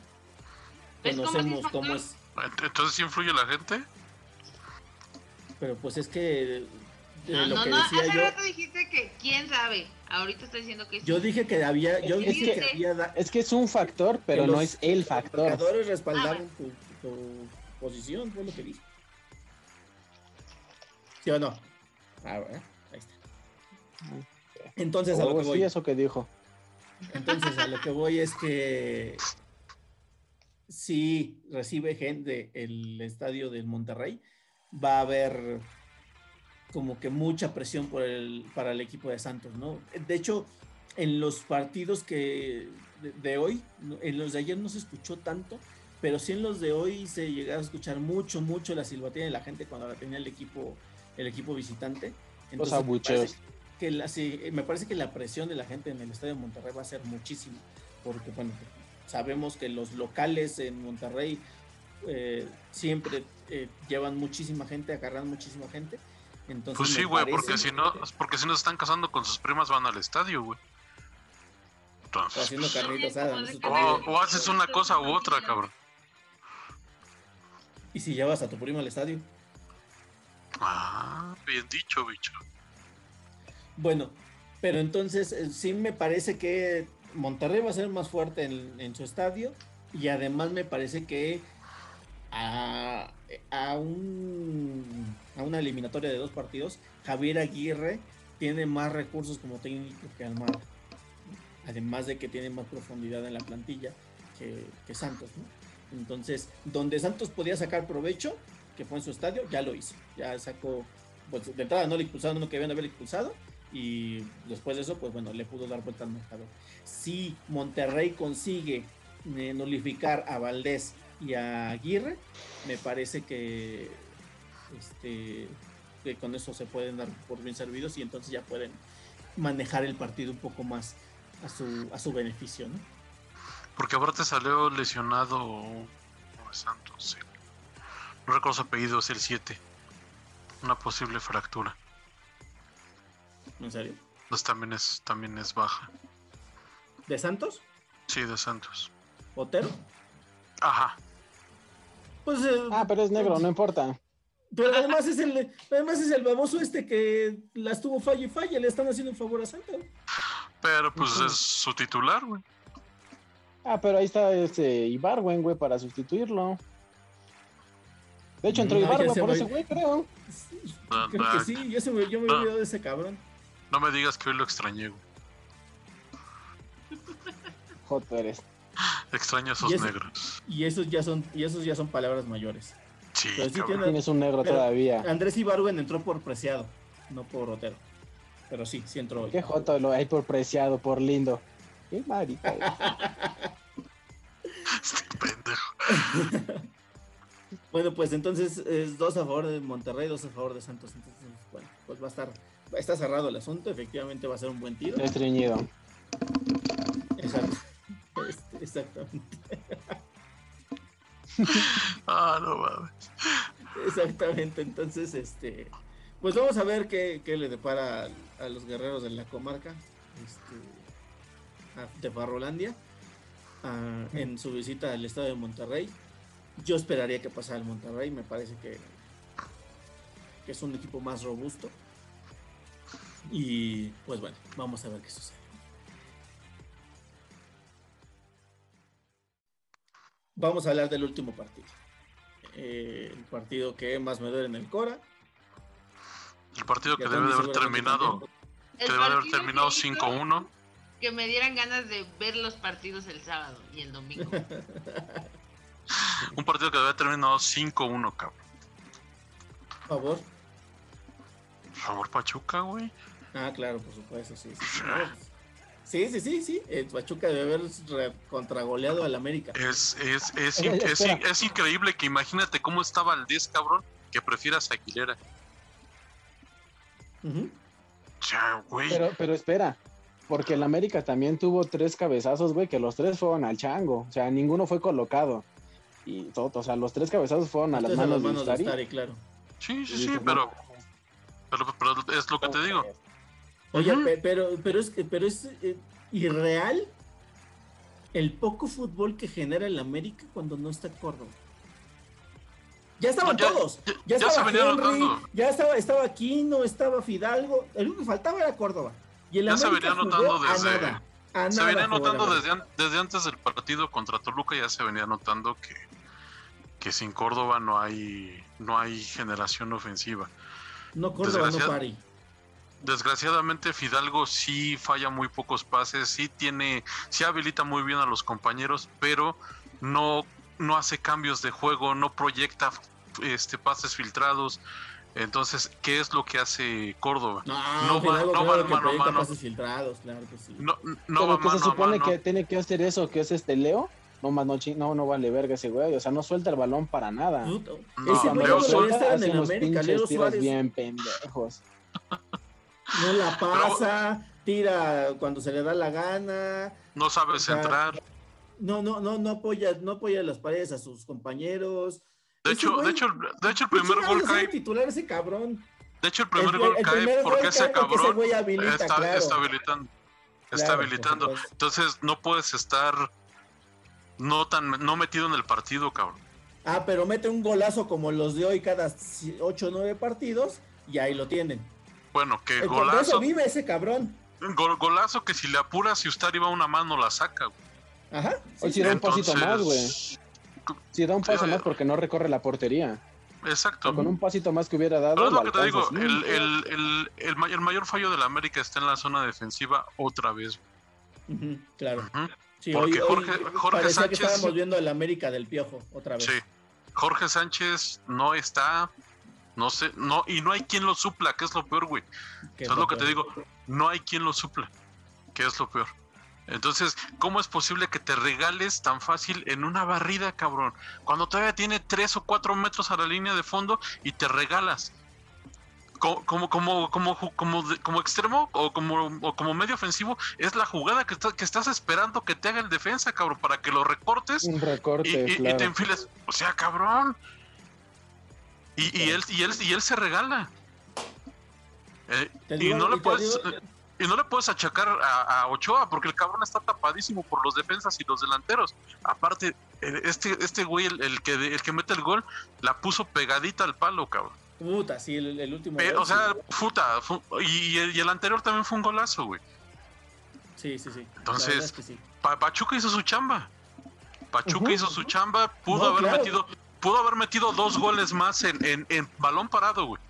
conocemos cómo es. Entonces, ¿sí influye la gente? Pero pues es que. No, lo no, que no, decía hace yo, rato dijiste que quién sabe. Ahorita estoy diciendo que sí. Yo dije que había. Yo es, dije que, que había, es que es un factor, pero no es el factor. Los jugadores respaldaron ah, tu, tu, posición, fue lo que dije. ¿Sí o no? Ah, bueno, ahí está. Entonces, a lo que voy. Sí, eso que dijo. Entonces, a lo que voy es que si recibe gente el estadio del Monterrey, va a haber como que mucha presión por el, para el equipo de Santos, ¿no? De hecho, en los partidos que de, de hoy, en los de ayer no se escuchó tanto, pero sí en los de hoy se llegaba a escuchar mucho, mucho la silbatina de la gente cuando la tenía el equipo el equipo visitante. Entonces, Los abucheos. Que la, sí, me parece que la presión de la gente en el estadio de Monterrey va a ser muchísimo, porque bueno, sabemos que los locales en Monterrey eh, siempre eh, llevan muchísima gente, agarran muchísima gente. Entonces, pues sí, güey, porque si no, porque si no se están casando con sus primas van al estadio, güey. Entonces, haciendo carnitas o, o haces una cosa u otra, cabrón. ¿Y si llevas a tu primo al estadio? Ah, bien dicho, bicho. Bueno, pero entonces eh, sí me parece que Monterrey va a ser más fuerte en, su estadio y además me parece que a, a, un, a una eliminatoria de dos partidos, Javier Aguirre tiene más recursos como técnico que Almada. Además de que tiene más profundidad en la plantilla que, Santos. Entonces, donde Santos podía sacar provecho, que fue en su estadio, ya lo hizo. Ya sacó, pues de entrada no le expulsaron uno que habían haber expulsado y después de eso, pues bueno, le pudo dar vuelta al marcador. Si Monterrey consigue eh, nulificar a Valdés y a Aguirre, me parece que este, que con eso se pueden dar por bien servidos y entonces ya pueden manejar el partido un poco más a su, a su beneficio, ¿no? Porque aparte salió lesionado Santos, sí. No recuerdo su apellido, es el 7. Una posible fractura. ¿En serio? Pues también es, también es baja. ¿De Santos? Sí, de Santos. ¿Otero? Ajá. Pues eh, Ah, pero es negro, no importa. Pero además es el, además es el baboso este que las tuvo falla y falla, le están haciendo un favor a Santos. Pero pues es su titular, güey. Ah, pero ahí está este Ibarwen, güey, para sustituirlo. De hecho, entró ah, Ibarwen se por ese güey, creo. Ah, Creo ah, que sí, yo, se me, yo me Ah. olvidado de ese cabrón. No me digas que hoy lo extrañé, güey. Joder, eres. Extraño a esos Y ese- negros. Y esos ya son, y esos ya son palabras mayores. Sí, pero sí tiene- Tienes un negro Pero- todavía. Andrés Ibarwen entró por preciado, no por Otero. Pero sí, sí entró hoy. Qué joto lo hay por preciado, por lindo. Qué marica. Este pendejo. Bueno, pues entonces es dos a favor de Monterrey, dos a favor de Santos. Entonces, bueno, pues va a estar, está cerrado el asunto. Efectivamente va a ser un buen tiro. Estreñido. Exacto. Este, exactamente. Ah, no mames. Exactamente. Entonces, este, pues vamos a ver qué, qué le depara a, a los guerreros de la comarca, este, a- de Farrolandia, ah, en su visita al estado de Monterrey. Yo esperaría que pasara el Monterrey. Me parece que, que es un equipo más robusto. Y pues bueno, vamos a ver qué sucede. Vamos a hablar del último partido. Eh, el partido que más me duele en el Cora. El partido que debe de haber terminado, que debe de haber terminado que hizo 5-1. Que me dieran ganas de ver los partidos el sábado y el domingo. Un partido que debe haber terminado 5-1, cabrón. Favor. Favor, Pachuca, güey. Ah, claro, por supuesto, sí, sí, sí. No, pues, Sí, sí, sí, sí. El Pachuca debe haber contragoleado al América. Es, es, es, in- es, espera. in- es increíble que imagínate cómo estaba el 10, cabrón, que prefieras a Aguilera. Güey. Pero, pero espera. Porque el América también tuvo tres cabezazos, güey, que los tres fueron al chango. O sea, ninguno fue colocado. Y todo, o sea, los tres cabezazos fueron a las Entonces, manos, de. Ustari, claro. Sí, sí, sí, pero, pero, pero es lo que te digo. Oye, pe- pero, pero es, que- pero es eh, irreal el poco fútbol que genera el América cuando no está Córdoba. Ya estaban No, ya- todos. ya- Ya, ya se estaba venía Henry, notando. ya estaba, estaba Aquino, estaba Fidalgo. El único que faltaba era Córdoba. Y el Ya se América venía jugó notando a desde- nada. A Se venía notando desde, an- desde antes del partido contra Toluca, ya se venía notando que, que sin Córdoba no hay, no hay generación ofensiva. No, Córdoba no pari. Desgraciadamente Fidalgo sí falla muy pocos pases, sí tiene, sí habilita muy bien a los compañeros, pero no, no hace cambios de juego, no proyecta este pases filtrados. Entonces, ¿qué es lo que hace Córdoba? No, No va- no claro va mano a mano. filtrados, claro que sí. No, no Pero va que se mano a supone mano. que tiene que hacer eso, que es este Leo. No, más no, no, no vale verga ese güey. O sea, no suelta el balón para nada. No, Ese güey Leo en el América. Leo tiros Suárez bien pendejos. no la pasa, tira cuando se le da la gana. No sabe o sea, centrar. No, no, no, no apoya, no apoya las paredes a sus compañeros. De hecho, güey- de hecho, el- de hecho el ¿Qué primer gol cae, titular ese cabrón. de hecho el primer El- gol el cae primer gol porque ese porque cabrón güey habilita, está, claro. está habilitando. Está Claro, habilitando. Entonces no puedes estar no tan no metido en el partido, cabrón. Ah, pero mete un golazo como los de hoy cada 8 o 9 partidos y ahí lo tienen. Bueno, que El eso golazo, vive ese cabrón. gol- golazo que si le apuras si Ustari va una mano la saca. güey. Ajá. Sí da un pasito más, güey. Sí, da un paso Sí, más porque no recorre la portería. Exacto. Con un pasito más que hubiera dado. Pero es lo lo que te digo, el, el, el, el, may- el mayor fallo de la América está en la zona defensiva otra vez. Claro. Sí, Porque hoy, hoy Jorge- Jorge parecía Sánchez- que estábamos viendo el América del Piojo otra vez. Sí. Jorge Sánchez no está, no sé, no, y no hay quien lo supla, que es lo peor, güey. Eso es lo que te digo, no hay quien lo supla, que es lo peor. Entonces, ¿cómo es posible que te regales tan fácil en una barrida, cabrón? Cuando todavía tiene tres o cuatro metros a la línea de fondo y te regalas. Co- Como, como, como, como, como extremo o como, o como medio ofensivo, es la jugada que, está- que estás esperando que te haga el defensa, cabrón, para que lo recortes Un y, recorte, y- y claro. te enfiles. O sea, cabrón. Y, y él, y, él, y él se regala. Eh, y, no le puedes, digo- y no le puedes achacar a, a Ochoa porque el cabrón está tapadísimo por los defensas y los delanteros. Aparte, eh, este, este güey, el, el que, el que mete el gol, la puso pegadita al palo, cabrón. Puta, sí, el, el último. Pero, gol, o sea, sí. puta. y, el, y el anterior también fue un golazo, güey. Sí, sí, sí. Entonces, verdad es que sí. Pa- Pachuca hizo su chamba. Pachuca hizo su chamba, pudo No, haber claro. metido, pudo haber metido dos goles más en, en, en balón parado, güey.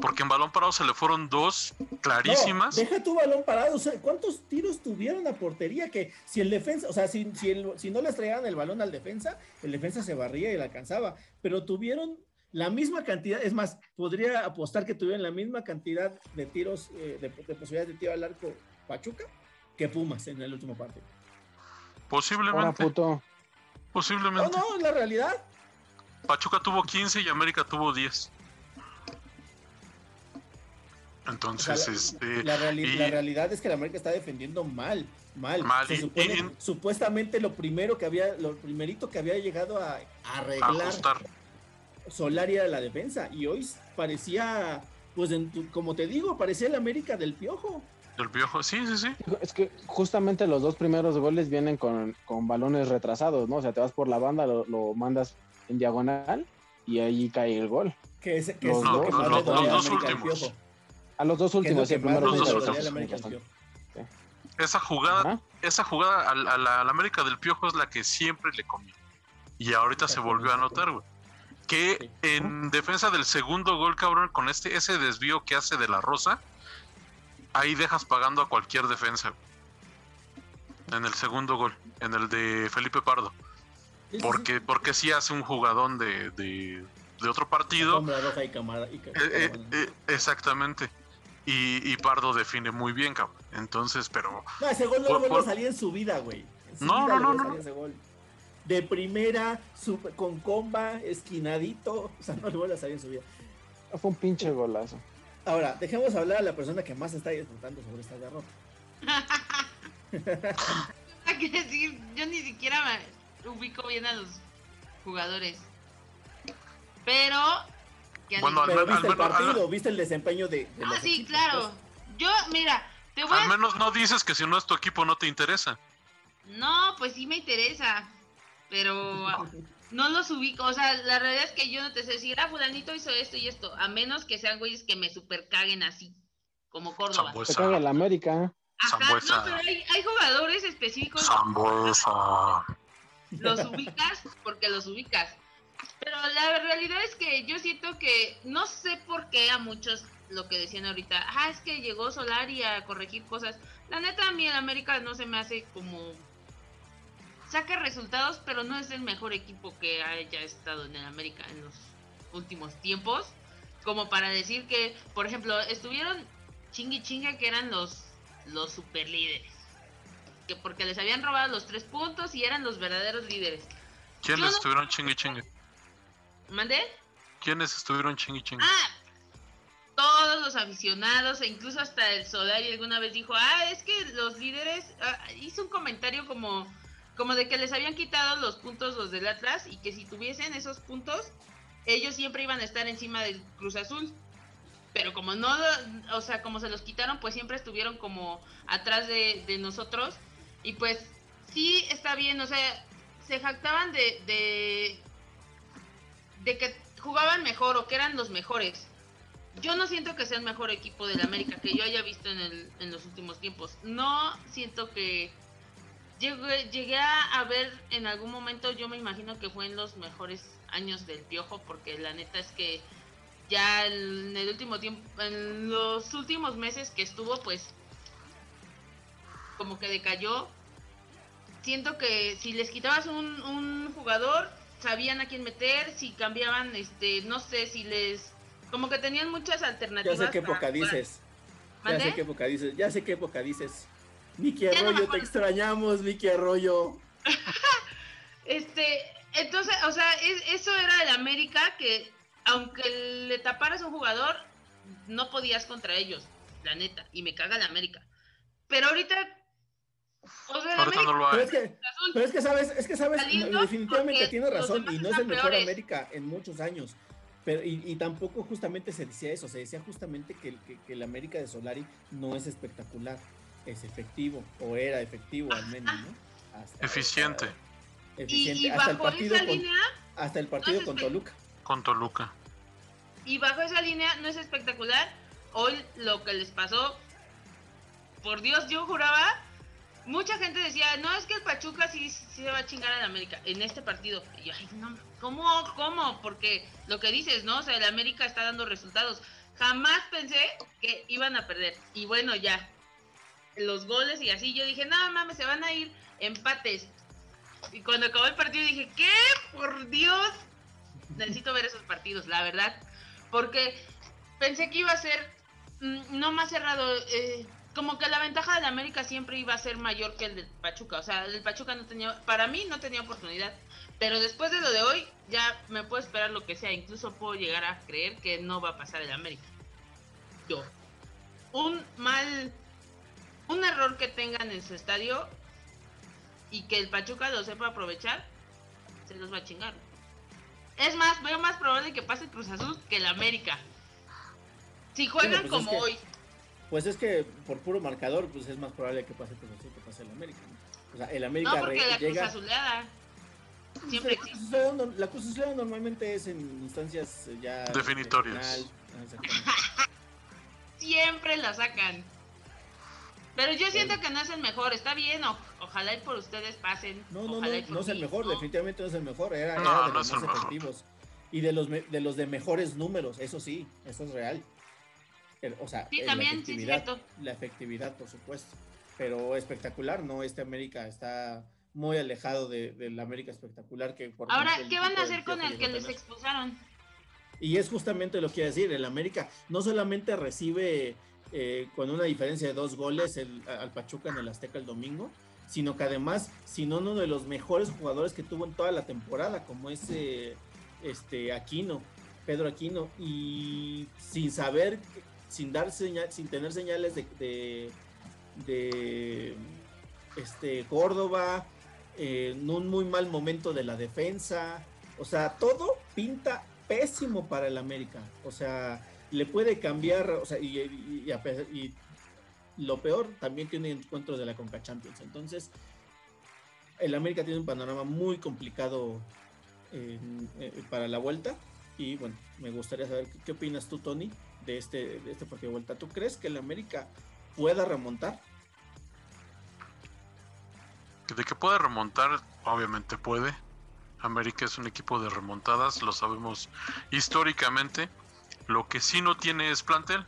Porque en balón parado se le fueron dos clarísimas. No, deja tu balón parado. O sea, ¿cuántos tiros tuvieron a portería? Que si el defensa, o sea, si, si, el- si no les traían el balón al defensa, el defensa se barría y le alcanzaba. Pero tuvieron la misma cantidad, es más, podría apostar que tuvieron la misma cantidad de tiros, eh, de, de posibilidades de tiro al arco Pachuca que Pumas en el último partido. Posiblemente, puto. No, posiblemente. no, es la realidad. Pachuca tuvo 15 y América tuvo 10. O sea, Entonces, la, este, la reali- y- la realidad es que la América está defendiendo mal, mal. Mal, Se y- supone- y- supuestamente lo primero que había, lo primerito que había llegado a, a arreglar ajustar. Solari era la defensa y hoy parecía, pues en tu- como te digo, parecía el América del Piojo. Del viejo, sí, sí, sí. Es que justamente los dos primeros goles vienen con, con balones retrasados, ¿no? O sea, te vas por la banda, lo, lo mandas en diagonal y ahí cae el gol. Que es, que Los es lo que los- los dos últimos. A los dos últimos, sí, el primero los dos. Piojo. Esa jugada, Ajá. esa jugada al- a la, a la América del Piojo es la que siempre le comió. Y ahorita se volvió a anotar, güey. Que en defensa del segundo gol, cabrón, con este ese desvío que hace de la Rosa, ahí dejas pagando a cualquier defensa. En el segundo gol, en el de Felipe Pardo. Porque, porque sí hace un jugadón de, de, de otro partido. Y y Eh, eh, eh, exactamente. Y, y Pardo define muy bien, cabrón. Entonces, pero No, ese gol no por- vuelve por- a salir en su vida, güey. En su No, vida no, no, no, salir ese gol. De primera, super- con comba, esquinadito. O sea, no le vuelve a salir en su vida. Fue un pinche golazo. Ahora, dejemos hablar a la persona que más está disfrutando sobre esta derrota. Hay que decir, yo ni siquiera me ubico bien a los jugadores. Pero. Bueno, al Pero viste el al- partido, viste el desempeño de, de Ah, los sí, equipos, claro. Yo, mira, te voy al a. menos no dices que si no es tu equipo no te interesa. No, pues sí me interesa. Pero no los ubico. O sea, la realidad es que yo no te sé decir, ah, Fulanito hizo esto y esto. A menos que sean güeyes que me super caguen así. Como Córdoba. Se caga el América. Ajá, no, pero hay, hay jugadores específicos. Zambuesa. los ubicas porque los ubicas. Pero la realidad es que yo siento que no sé por qué a muchos lo que decían ahorita, ah, es que llegó Solari a corregir cosas. La neta a mí el América no se me hace como saca resultados, pero no es el mejor equipo que haya estado en el América en los últimos tiempos, como para decir que, por ejemplo, estuvieron chingui chinga que eran los los super líderes que porque les habían robado los tres puntos y eran los verdaderos líderes. ¿Quiénes Yo no- estuvieron chingue chingue? ¿Mandé? ¿Quiénes estuvieron chingue chingue? Ah, todos los aficionados e incluso hasta el Solari alguna vez dijo, ah, es que los líderes, ah, hizo un comentario como, como de que les habían quitado los puntos los del Atlas y que si tuviesen esos puntos, ellos siempre iban a estar encima del Cruz Azul. Pero como no, o sea, como se los quitaron, pues siempre estuvieron como atrás de, de nosotros. Y pues sí está bien, o sea, se jactaban de, de, de que jugaban mejor o que eran los mejores. Yo no siento que sea el mejor equipo de la América que yo haya visto en, el, en los últimos tiempos. No siento que llegué, a, ver en algún momento, yo me imagino que fue en los mejores años del Piojo, porque la neta es que ya en el último tiempo, en los últimos meses que estuvo, pues como que decayó. Siento que si les quitabas un jugador, sabían a quién meter, si cambiaban, este, no sé, si les, como que tenían muchas Ya alternativas. sé qué época dices. Ya sé qué época dices. Ya sé qué época dices. Miki Ya no Arroyo, te extrañamos, Miki Arroyo. Este, entonces, o sea, es- eso era el América que, aunque le taparas a un jugador, no podías contra ellos, la neta, y me caga el América. Pero ahorita, o sea, el no Pero hay. es que, pero es que sabes, es que sabes, Saliendo definitivamente tiene razón y no es el mejor peores. América en muchos años. Pero, y, y tampoco justamente se decía eso, se decía justamente que, el- que, que el América de Solari no es espectacular, es efectivo, o era efectivo al menos, ¿no? Hasta- Eficiente. y, eficiente. y hasta el bajo partido esa con, línea, hasta el partido no con Toluca. Con Toluca. y bajo esa línea no es espectacular. Hoy lo que les pasó, por Dios, yo juraba, mucha gente decía, no, es que el Pachuca sí, se va a chingar al América en este partido. Y yo, ay, no, ¿cómo? ¿Cómo? Porque lo que dices, ¿no? O sea, el América está dando resultados. Jamás pensé que iban a perder. Y bueno, ya, los goles y así, yo dije, no mames, se van a ir empates. Y cuando acabó el partido dije, ¿qué? Por Dios. Necesito ver esos partidos, la verdad. Porque pensé que iba a ser mm, no más cerrado. eh, como que la ventaja del América siempre iba a ser mayor que el del Pachuca. O sea, el del Pachuca no tenía, para mí no tenía oportunidad. Pero después de lo de hoy, ya me puedo esperar lo que sea. Incluso puedo llegar a creer que no va a pasar el América. Yo. Un mal, un error que tengan en su estadio y que el Pachuca lo sepa aprovechar, se los va a chingar. Es más, veo más probable que pase Cruz Azul que el América. Si juegan pues es como que- hoy. Pues es que por puro marcador, pues es más probable que pase Cruz Azul que pase el América. ¿no? O sea, el América No, porque la Cruz llega. Azuleada siempre la existe. Cruz la Cruz Azul normalmente es en instancias eh, ya de Definitorias. Siempre la sacan. Pero yo siento que no es el mejor. Está bien, o- ojalá y por ustedes pasen. No, no, no, no es el mejor, ¿no? definitivamente no es el mejor, era, No, era de no los más mejor. efectivos. Y de los, me- de los de mejores números, eso sí, eso es real. El- o sea, Sí, también, la sí, efectividad, cierto. la efectividad, por supuesto. Pero espectacular, ¿no? Este América está muy alejado de- del América espectacular que por Ahora, ejemplo, ¿qué van a hacer con el que les expulsaron? Y es justamente lo que a decir, el América no solamente recibe eh, con una diferencia de dos goles el- al Pachuca en el Azteca el domingo, sino que además, sin uno de los mejores jugadores que tuvo en toda la temporada, como es eh, este Aquino, Pedro Aquino, y sin saber, sin dar señal, sin tener señales de, de, este Córdoba, eh, en un muy mal momento de la defensa, o sea, todo pinta pésimo para el América. O sea, le puede cambiar, o sea, y, lo peor, también tiene encuentros de la Conca Champions. Entonces, el América tiene un panorama muy complicado eh, para la vuelta. Y bueno, me gustaría saber qué, qué opinas tú, Tony, de este, de este partido de vuelta. ¿Tú crees que el América pueda remontar? De que puede remontar, obviamente puede. América es un equipo de remontadas, lo sabemos históricamente. Lo que sí no tiene es plantel.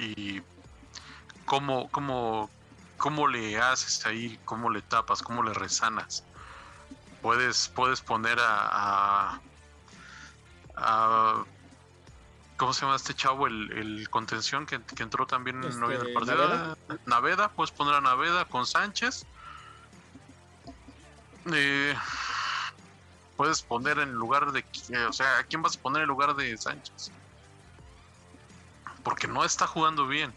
Y cómo, cómo, cómo le haces ahí, cómo le tapas, cómo le resanas. Puedes, puedes poner a, a, a- ¿Cómo se llama este chavo? El, el contención que, que entró también Este, no en el partido. Naveda. Naveda, puedes poner a Naveda con Sánchez. Eh, puedes poner en lugar de. qui- O sea, ¿a quién vas a poner en lugar de Sánchez? Porque no está jugando bien.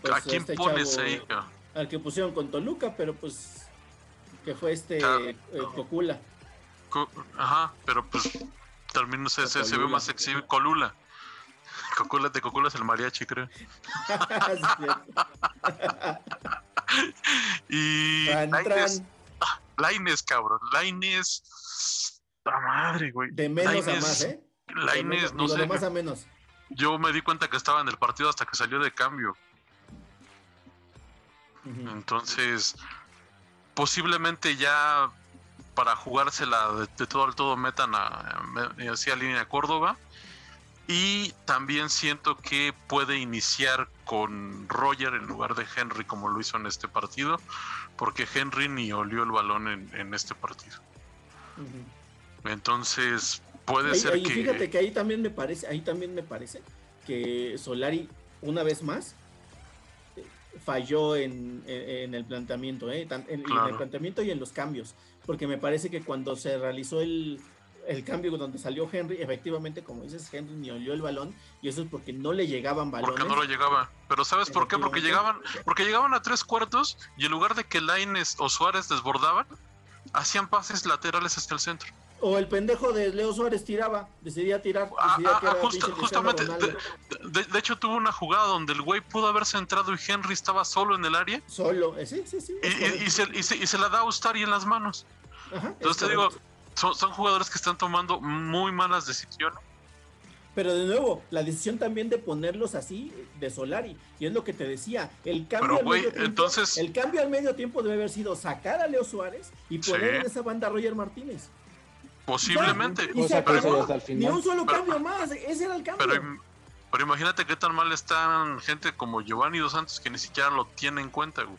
Pues, ¿A quién este pones chavo- ahí? Al que pusieron con Toluca, pero pues que fue este Ah, eh, Cocula. Co- Ajá, pero pues también se, se, se ve más sexy. Colula. Cocula de Cocula es el mariachi, creo. Y Tran, tran. Lainez, cabrón. Lainez. La madre, güey. De menos a más, ¿eh? De Lainez, menos- no sé. de más a menos. Yo me di cuenta que estaba en el partido hasta que salió de cambio. Entonces, posiblemente ya para jugársela de, de todo al todo metan a, línea Córdoba. Y también siento que puede iniciar con Roger en lugar de Henry como lo hizo en este partido, porque Henry ni olió el balón en, en este partido. Entonces, puede Ahí- ser ahí, que... Fíjate que ahí también me parece, ahí también me parece que Solari, una vez más, eh, falló en, en- en el planteamiento, ¿eh? En, el planteamiento y en los cambios, porque me parece que cuando se realizó el, el cambio donde salió Henry, efectivamente, como dices, Henry ni olió el balón, y eso es porque no le llegaban balones. Porque no lo llegaba. Pero ¿sabes por qué? Porque llegaban, porque llegaban a tres cuartos y en lugar de que Laines o Suárez desbordaban, hacían pases laterales hasta el centro. O el pendejo de Leo Suárez tiraba, decidía tirar, Ah, decidía ah, ah, justo- justamente. De, de hecho, tuvo una jugada donde el güey pudo haberse entrado y Henry estaba solo en el área Solo, eh, sí, sí, sí. y, se, y se- y se la da a Ustari en las manos. Ajá, Entonces te digo, son, son jugadores que están tomando muy malas decisiones. Pero de nuevo, la decisión también de ponerlos así de Solari, y es lo que te decía, el cambio, Pero, al, medio tiempo, entonces- el cambio al medio tiempo debe haber sido sacar a Leo Suárez y poner Sí. en esa banda a Roger Martínez. Posiblemente. Hasta el Ni un solo Pero- cambio más, ese era el cambio. Pero, im- pero imagínate qué tan mal están gente como Giovanni Dos Santos que ni siquiera lo tiene en cuenta, güey.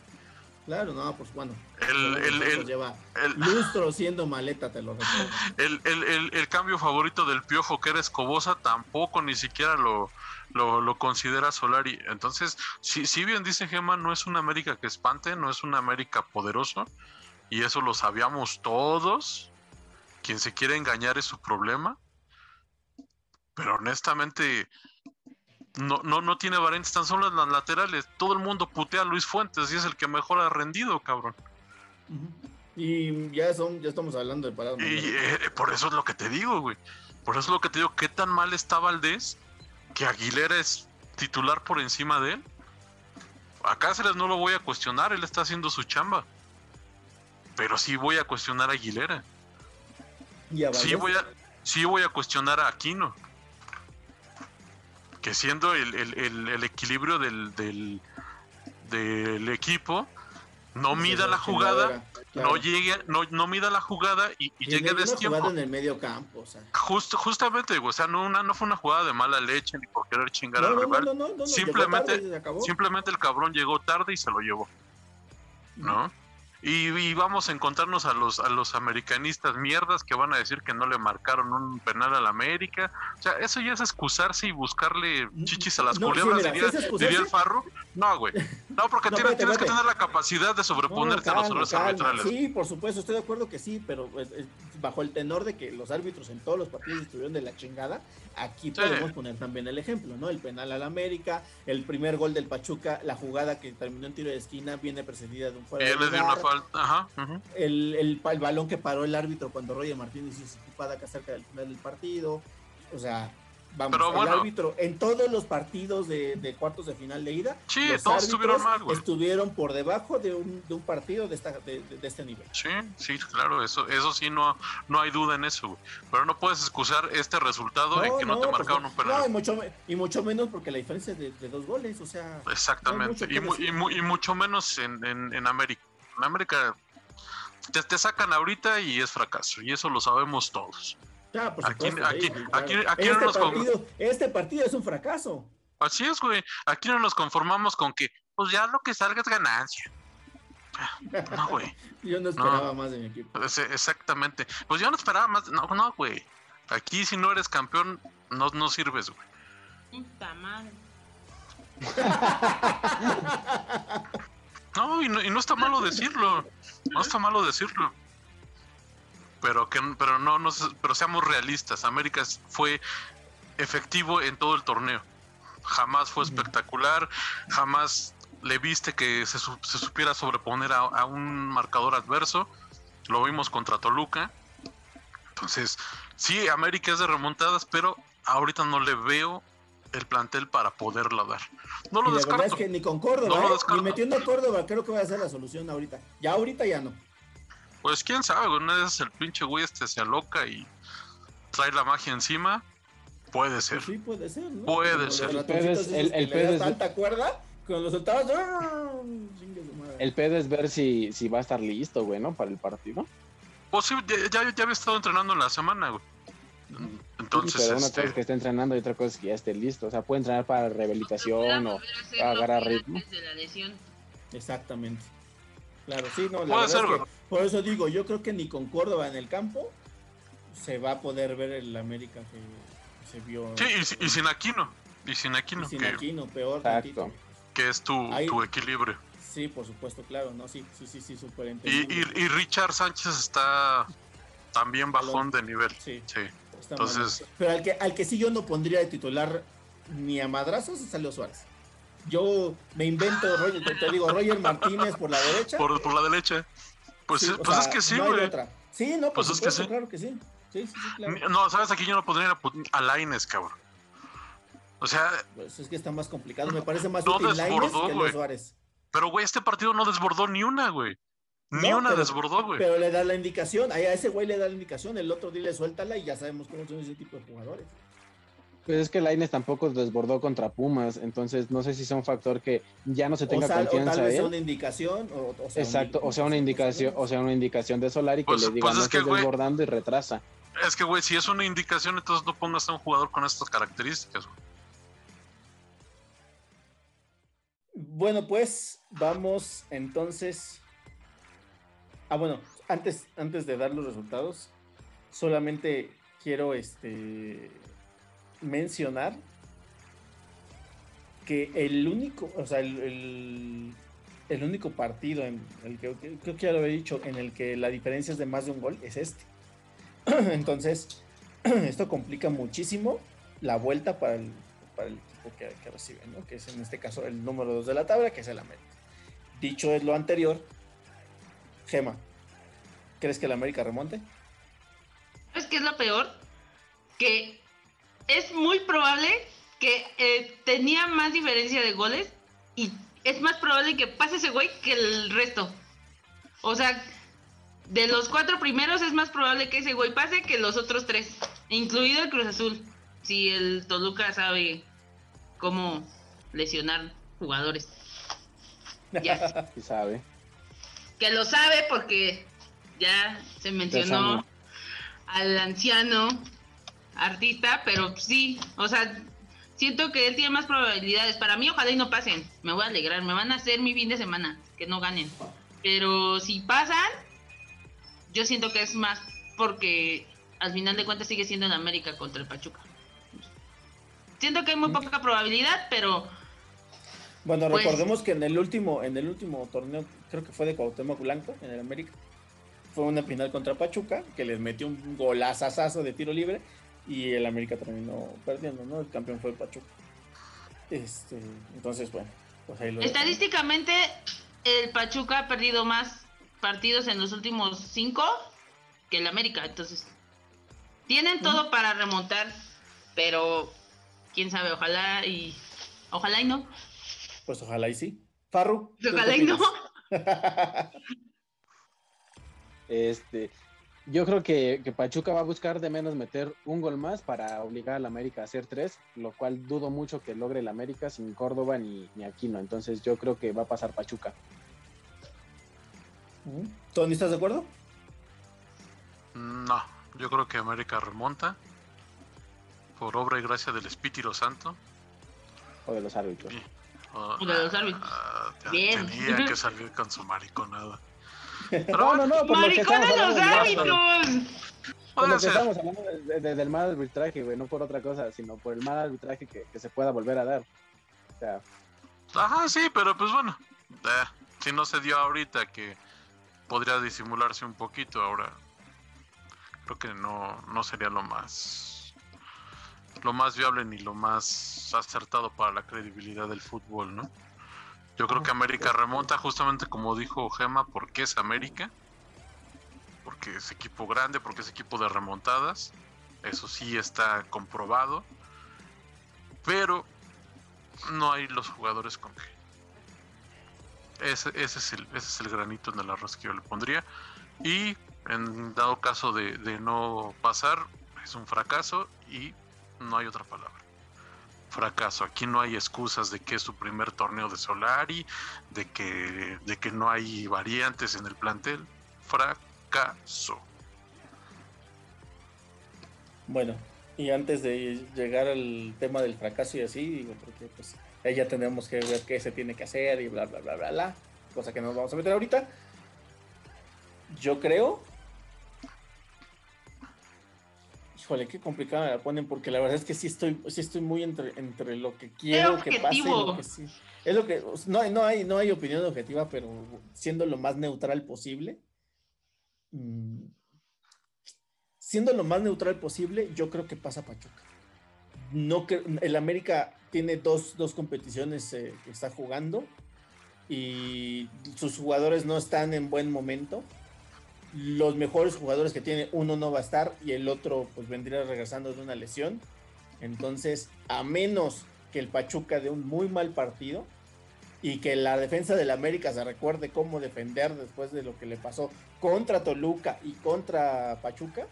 Claro, no, pues bueno. El, el, el, lleva el, lustro siendo maleta, te lo recuerdo. el, el- el- el cambio favorito del piojo que era Escobosa tampoco ni siquiera lo, lo, lo considera Solari. Entonces, si, si bien dice Gema, no es una América que espante, no es una América poderoso, y eso lo sabíamos todos. Quien se quiere engañar es su problema. Pero honestamente, no, no, no tiene variantes tan solo en las laterales. Todo el mundo putea a Luis Fuentes y es el que mejor ha rendido, cabrón. Y ya son, ya estamos hablando de paradas. Y mundiales. eh, por eso es lo que te digo, güey. Por eso es lo que te digo, qué tan mal está Valdés que Aguilera es titular por encima de él. A Cáceres no lo voy a cuestionar, él está haciendo su chamba. Pero sí voy a cuestionar a Aguilera. Y a Sí voy a, sí voy a cuestionar a Aquino. Que siendo el, el- el- el equilibrio del, del, del equipo, no mida la jugada, claro. no llegue, no, no mida la jugada y, y Y llegue a destiempo. en el medio campo, o sea. Justo, justamente, o sea, no, una, no fue una jugada de mala leche ni por querer chingar No, al no, rival. Simplemente- tarde. Simplemente el cabrón llegó tarde y se lo llevó, ¿no? Y, y vamos a encontrarnos a los, a los americanistas mierdas que van a decir que no le marcaron un penal al América. O sea, eso ya es excusarse y buscarle chichis a las No, sí, culebras, mira, diría, el Farro. No, güey. No, porque No, tienes, tienes que tener la capacidad de No, sobreponerte a los errores arbitrales. Sí, por supuesto, estoy de acuerdo que sí, pero pues, eh, bajo el tenor de que los árbitros en todos los partidos estuvieron de la chingada, aquí Sí. podemos poner también el ejemplo, ¿no? El penal al América, el primer gol del Pachuca, la jugada que terminó en tiro de esquina viene precedida de un fuera de lugar, falta. Ajá. el, el, el balón que paró el árbitro cuando Roger Martínez hizo su acá cerca del final del partido, o sea, vamos, Pero el bueno. árbitro en todos los partidos de, de cuartos de final de ida, Sí, los todos estuvieron mal, güey. estuvieron por debajo de un, de un partido de, esta, de, este nivel. Sí, sí, claro, eso, eso sí, no, no hay duda en eso, güey. Pero no puedes excusar este resultado en que no, te marcaron un supuesto. No, y penal. mucho, y mucho menos porque la diferencia es de, dos goles, o sea, Exactamente. y, mu- y mu- y mucho menos en, en, en América. En América te, te sacan ahorita y es fracaso. Y eso lo sabemos todos. por Aquí- supuesto, aquí- sí, sí, aquí- claro. aquí no este, nos partido, este partido es un fracaso. Así es, güey. Aquí no nos conformamos con que, pues ya lo que salga es ganancia. No, güey. Yo no esperaba más de mi equipo. Exactamente. Pues yo no esperaba más. No, no, güey. Aquí si no eres campeón, no, no sirves, güey. Puta madre. No, y no, y no está malo decirlo. No está malo decirlo. Pero que pero no, no pero seamos realistas. América fue efectivo en todo el torneo. Jamás fue espectacular, jamás le viste que se supiera sobreponer a, a un marcador adverso. Lo vimos contra Toluca. Entonces, sí, América es de remontadas, pero ahorita no le veo el plantel para poderla dar. No lo y la verdad es descarto. que ni con Córdoba, No ¿eh? ni metiendo a Córdoba, creo que va a ser la solución ahorita. Ya ahorita ya no. Pues quién sabe, una vez el pinche güey este se aloca y trae la magia encima. Puede ser. Pues sí, puede ser, ¿no? Puede Como ser. El pedo es- el- el pedo es- tanta cuerda, cuando lo soltabas, ¡ah! El pedo es ver si, si va a estar listo, güey, ¿no? Para el partido. Pues sí, ya, ya, ya había estado entrenando en la semana, güey. Entonces, pero una este, cosa es que esté entrenando y otra cosa es que ya esté listo. O sea, puede entrenar para rehabilitación o... Volver a hacerlo agarrar ritmo. antes de la lesión. Exactamente. Claro, sí, no, la Puede verdad ser, es que- güey. por eso digo, yo creo que ni con Córdoba en el campo se va a poder ver el América que se vio. sí, y, si- y sin Aquino. Y sin Aquino, y sin que, Aquino, peor Exacto. que es tu, Ahí- tu equilibrio. Sí, por supuesto, claro, no, sí, sí, sí, sí, súper Y, y, y Richard Sánchez está también bajón de nivel. Sí, Sí. Está entonces- mal. Pero al que, al que sí yo no pondría de titular ni a madrazos es a Leo Suárez. Yo me invento, Roger- te, te digo, Roger Martínez por la derecha. Por, por la derecha. Pues, Sí, pues sea, es que sí, no güey. otra. Sí, no, por Pues es que sí. claro que sí. Sí, claro. No, ¿sabes? Aquí yo no pondría a, Put- a Lainez, cabrón. O sea, Pues es que está más complicado. Me parece más No útil Lainez desbordó, que. Suárez. pero güey, este partido no desbordó ni una, güey. Ni No, una pero- desbordó, güey. Pero le da la indicación, a ese güey le da la indicación, el otro dile suéltala y ya sabemos cómo son ese tipo de jugadores. Pues es que Laines tampoco desbordó contra Pumas, entonces no sé si sea un factor que ya no se O, tenga o confianza tal vez sea una indicación, o, o sea, Exacto, o sea una indicación, o sea una indicación de Solari que Pues- le diga pues no es que, estés desbordando y retrasa. Es que, güey, si es una indicación, entonces no pongas a un jugador con estas características, güey. Bueno, pues vamos entonces. Ah, bueno, antes, antes de dar los resultados, solamente quiero este mencionar que el único, o sea, el, el- único partido en el que creo que ya lo dicho, en el que la diferencia es de más de un gol, es este. Entonces, esto complica muchísimo la vuelta para el, para el equipo que, que recibe, ¿no? Que es en este caso el número 2 de la tabla, que es el América. Dicho es lo anterior, Gema, ¿crees que el América remonte? ¿Sabes qué es lo peor? Que es muy probable que eh, tenía más diferencia de goles y es más probable que pase ese güey que el resto. O sea, de los cuatro primeros es más probable que ese güey pase que los otros tres, incluido el Cruz Azul. Si el Toluca sabe cómo lesionar jugadores. Ya. Sí sabe. Que lo sabe porque ya se mencionó al anciano artista, pero sí, o sea, siento que él tiene más probabilidades. Para mí, ojalá y no pasen. Me voy a alegrar, me van a hacer mi fin de semana, que no ganen. Pero si pasan, yo siento que es más porque al final de cuentas sigue siendo en América contra el Pachuca. Siento que hay muy poca probabilidad, pero Bueno, Pues- recordemos que en el último, en el último torneo, creo que fue de Cuauhtémoc Blanco, en el América, fue una final contra Pachuca, que les metió un golazazazo de tiro libre, y el América terminó perdiendo, ¿no? El campeón fue el Pachuca. Este, entonces, bueno, pues ahí lo. Estadísticamente, el Pachuca ha perdido más partidos en los últimos cinco que el América. Entonces, tienen todo para remontar, pero quién sabe, ojalá y ojalá y no. Pues ojalá y sí. Farru. ¿tú qué Ojalá y no. Este, yo creo que, que Pachuca va a buscar de menos meter un gol más para obligar al América a hacer tres, lo cual dudo mucho que logre el América sin Córdoba ni, ni Aquino. Entonces yo creo que va a pasar Pachuca. Ujú. Tony, ¿estás de acuerdo? No, yo creo que América remonta por obra y gracia del Espíritu Santo. O de los árbitros. O de los árbitros. ah, te- Bien. Tenía que salir con su mariconada. Pero No, no, no, por lo que ¡Maricón a los árbitros! Por puede lo que ser. estamos hablando de- de- del mal arbitraje, güey, no por otra cosa, sino por el mal arbitraje que, que se pueda volver a dar. O sea, Ajá, sí, pero pues bueno, eh, si no se dio ahorita que podría disimularse un poquito ahora, creo que no, no sería lo más lo más viable ni lo más acertado para la credibilidad del fútbol, ¿no? Yo creo que América remonta justamente como dijo Gema, porque es América, porque es equipo grande, porque es equipo de remontadas, eso sí está comprobado, pero no hay los jugadores con que. Ese, ese, es el, ese es el granito en el arroz que yo le pondría. Y en dado caso de, de no pasar, es un fracaso y no hay otra palabra. Fracaso. Aquí no hay excusas de que es su primer torneo de Solari, de que, de que no hay variantes en el plantel. Fracaso. Bueno, y antes de llegar al tema del fracaso y así, digo, porque pues ahí ya tenemos que ver qué se tiene que hacer y bla, bla, bla, bla, bla, cosa que no nos vamos a meter ahorita. Yo creo... Híjole, qué complicada me la ponen, porque la verdad es que sí estoy, sí estoy muy entre, entre lo que quiero que pase y lo que sí. Es lo que, no, no, hay, no hay opinión objetiva, pero siendo lo más neutral posible. Mm, siendo lo más neutral posible, yo creo que pasa Pachuca. No que el América tiene dos, dos competiciones eh, que está jugando y sus jugadores no están en buen momento los mejores jugadores que tiene, uno no va a estar y el otro pues vendría regresando de una lesión. Entonces, a menos que el Pachuca dé un muy mal partido y que la defensa del América se recuerde cómo defender después de lo que le pasó contra Toluca y contra Pachuca,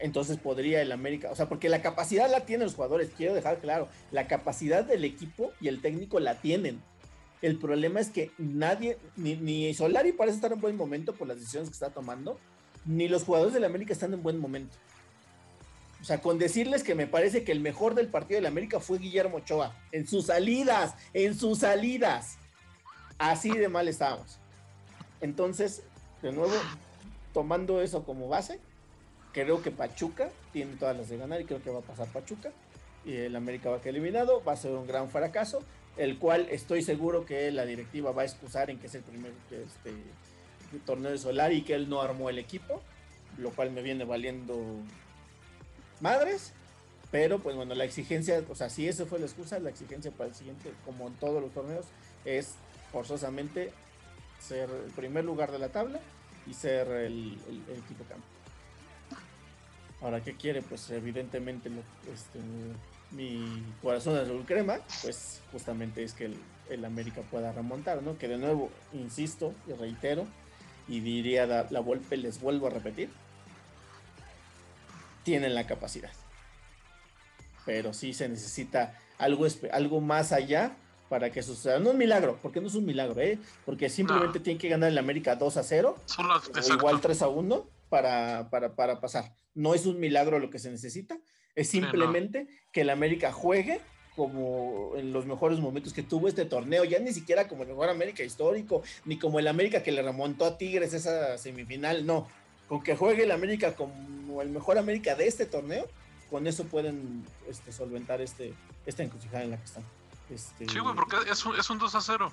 entonces podría el América, o sea, porque la capacidad la tienen los jugadores, quiero dejar claro, la capacidad del equipo y el técnico la tienen el problema es que nadie, ni, ni, Solari parece estar en buen momento por las decisiones que está tomando, ni los jugadores del América están en buen momento. O sea, con decirles que me parece que el mejor del partido del América fue Guillermo Ochoa. En sus salidas, en sus salidas. Así de mal estábamos. Entonces, de nuevo, tomando eso como base, creo que Pachuca tiene todas las de ganar y creo que va a pasar Pachuca. Y el América va a quedar eliminado. Va a ser un gran fracaso el cual estoy seguro que la directiva va a excusar en que es el primer este, torneo de Solar y que él no armó el equipo, lo cual me viene valiendo madres. Pero pues bueno, la exigencia, o sea, si eso fue la excusa, la exigencia para el siguiente, como en todos los torneos, es forzosamente ser el primer lugar de la tabla y ser el, equipo campo. Ahora, ¿qué quiere? Pues evidentemente este, mi corazón azul crema, pues justamente es que el, América pueda remontar, ¿no? Que de nuevo, insisto y reitero, y diría la, la Volpe, les vuelvo a repetir, tienen la capacidad. Pero sí se necesita algo, algo más allá para que suceda. No un milagro, porque no es un milagro, ¿eh? Porque simplemente tiene que ganar el América 2 a 0, o igual 3 a 1 para, para, para pasar. No es un milagro lo que se necesita, es simplemente que el América juegue como en los mejores momentos que tuvo este torneo, ya ni siquiera como el mejor América histórico, ni como el América que le remontó a Tigres esa semifinal, no. Con que juegue el América como el mejor América de este torneo, con eso pueden este, solventar este, esta encrucijada en la que están. Este, sí, güey, porque es un, es un 2 a 0.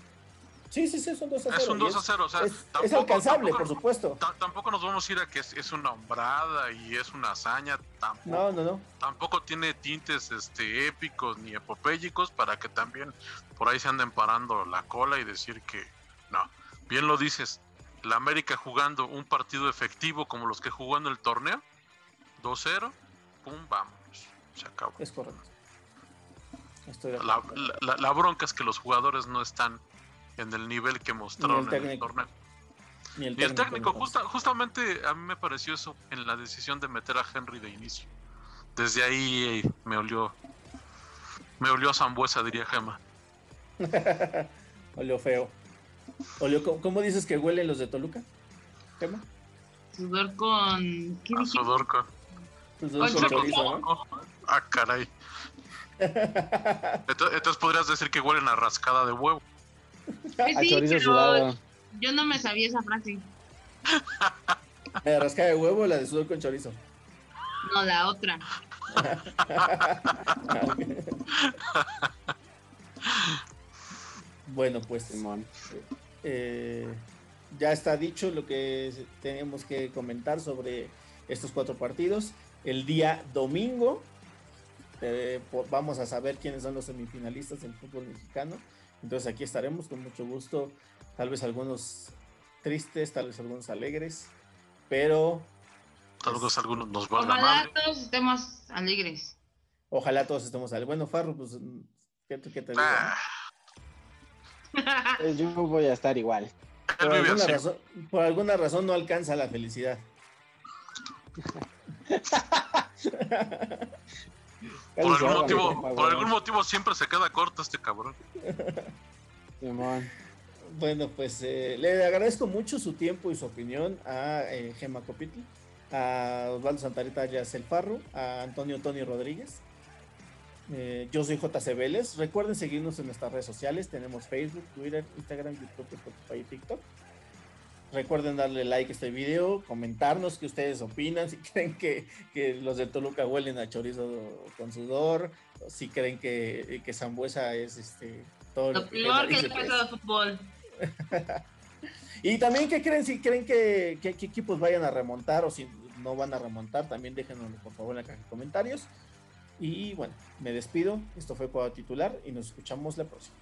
Sí, sí, sí, es un 2 a 0. Es un 2 a 0, o sea, es, tampoco, es alcanzable, por supuesto. Tampoco nos vamos a ir a que es, una hombrada y es una hazaña. Tampoco, no, no, no. Tampoco tiene tintes este, épicos ni epopélicos para que también por ahí se anden parando la cola y decir que no. Bien lo dices, la América jugando un partido efectivo como los que jugó en el torneo, 2-0, pum, vámonos, se acabó. Es correcto. la, la, la bronca es que los jugadores no están en el nivel que mostraron en el torneo. Ni el, técnico, justamente a mí me pareció eso en la decisión de meter a Henry de inicio. Desde ahí eh, me olió, me olió a Zambuesa, diría Gema. olió feo. Olió, ¿cómo, dices que huelen los de Toluca? Gema. Sudor con. ¿Qué sudor con. Sudor con chorizo, ¿no? Ah, caray. Entonces podrías decir que huelen a rascada de huevo. Pues sí, pero yo no me sabía esa frase. ¿La de rasca de huevo o la de sudor con chorizo? No, la otra. bueno, pues eh, ya está dicho lo que tenemos que comentar sobre estos cuatro partidos. El día domingo eh, vamos a saber quiénes son los semifinalistas del fútbol mexicano. Entonces aquí estaremos con mucho gusto, tal vez algunos tristes, tal vez algunos alegres, pero... Tal vez pues, algunos nos van Ojalá todos estemos alegres. Ojalá todos estemos alegres. Bueno, Farro, pues, ¿qué, qué te digo? Ah. Pues yo voy a estar igual. Por alguna, razón, por alguna razón no alcanza la felicidad. Por algún, motivo, por algún motivo siempre se queda corto este cabrón. Bueno, pues eh, le agradezco mucho su tiempo y su opinión a eh, Gema Copitl, a Osvaldo Santarita Yacel Farro, a Antonio Tony Rodríguez. Eh, yo soy JC Vélez. Recuerden seguirnos en nuestras redes sociales. Tenemos Facebook, Twitter, Instagram, YouTube, Spotify y TikTok. Recuerden darle like a este video, comentarnos qué ustedes opinan, si creen que, que los de Toluca huelen a chorizo con sudor, si creen que, que Zambuesa es este todo Lo peor que le pasa al fútbol. Y también qué creen, si creen que, que- equipos vayan a remontar o si no van a remontar, también déjenoslo por favor en la caja de comentarios. Y bueno, me despido. Esto fue Cuadro Titular y nos escuchamos la próxima.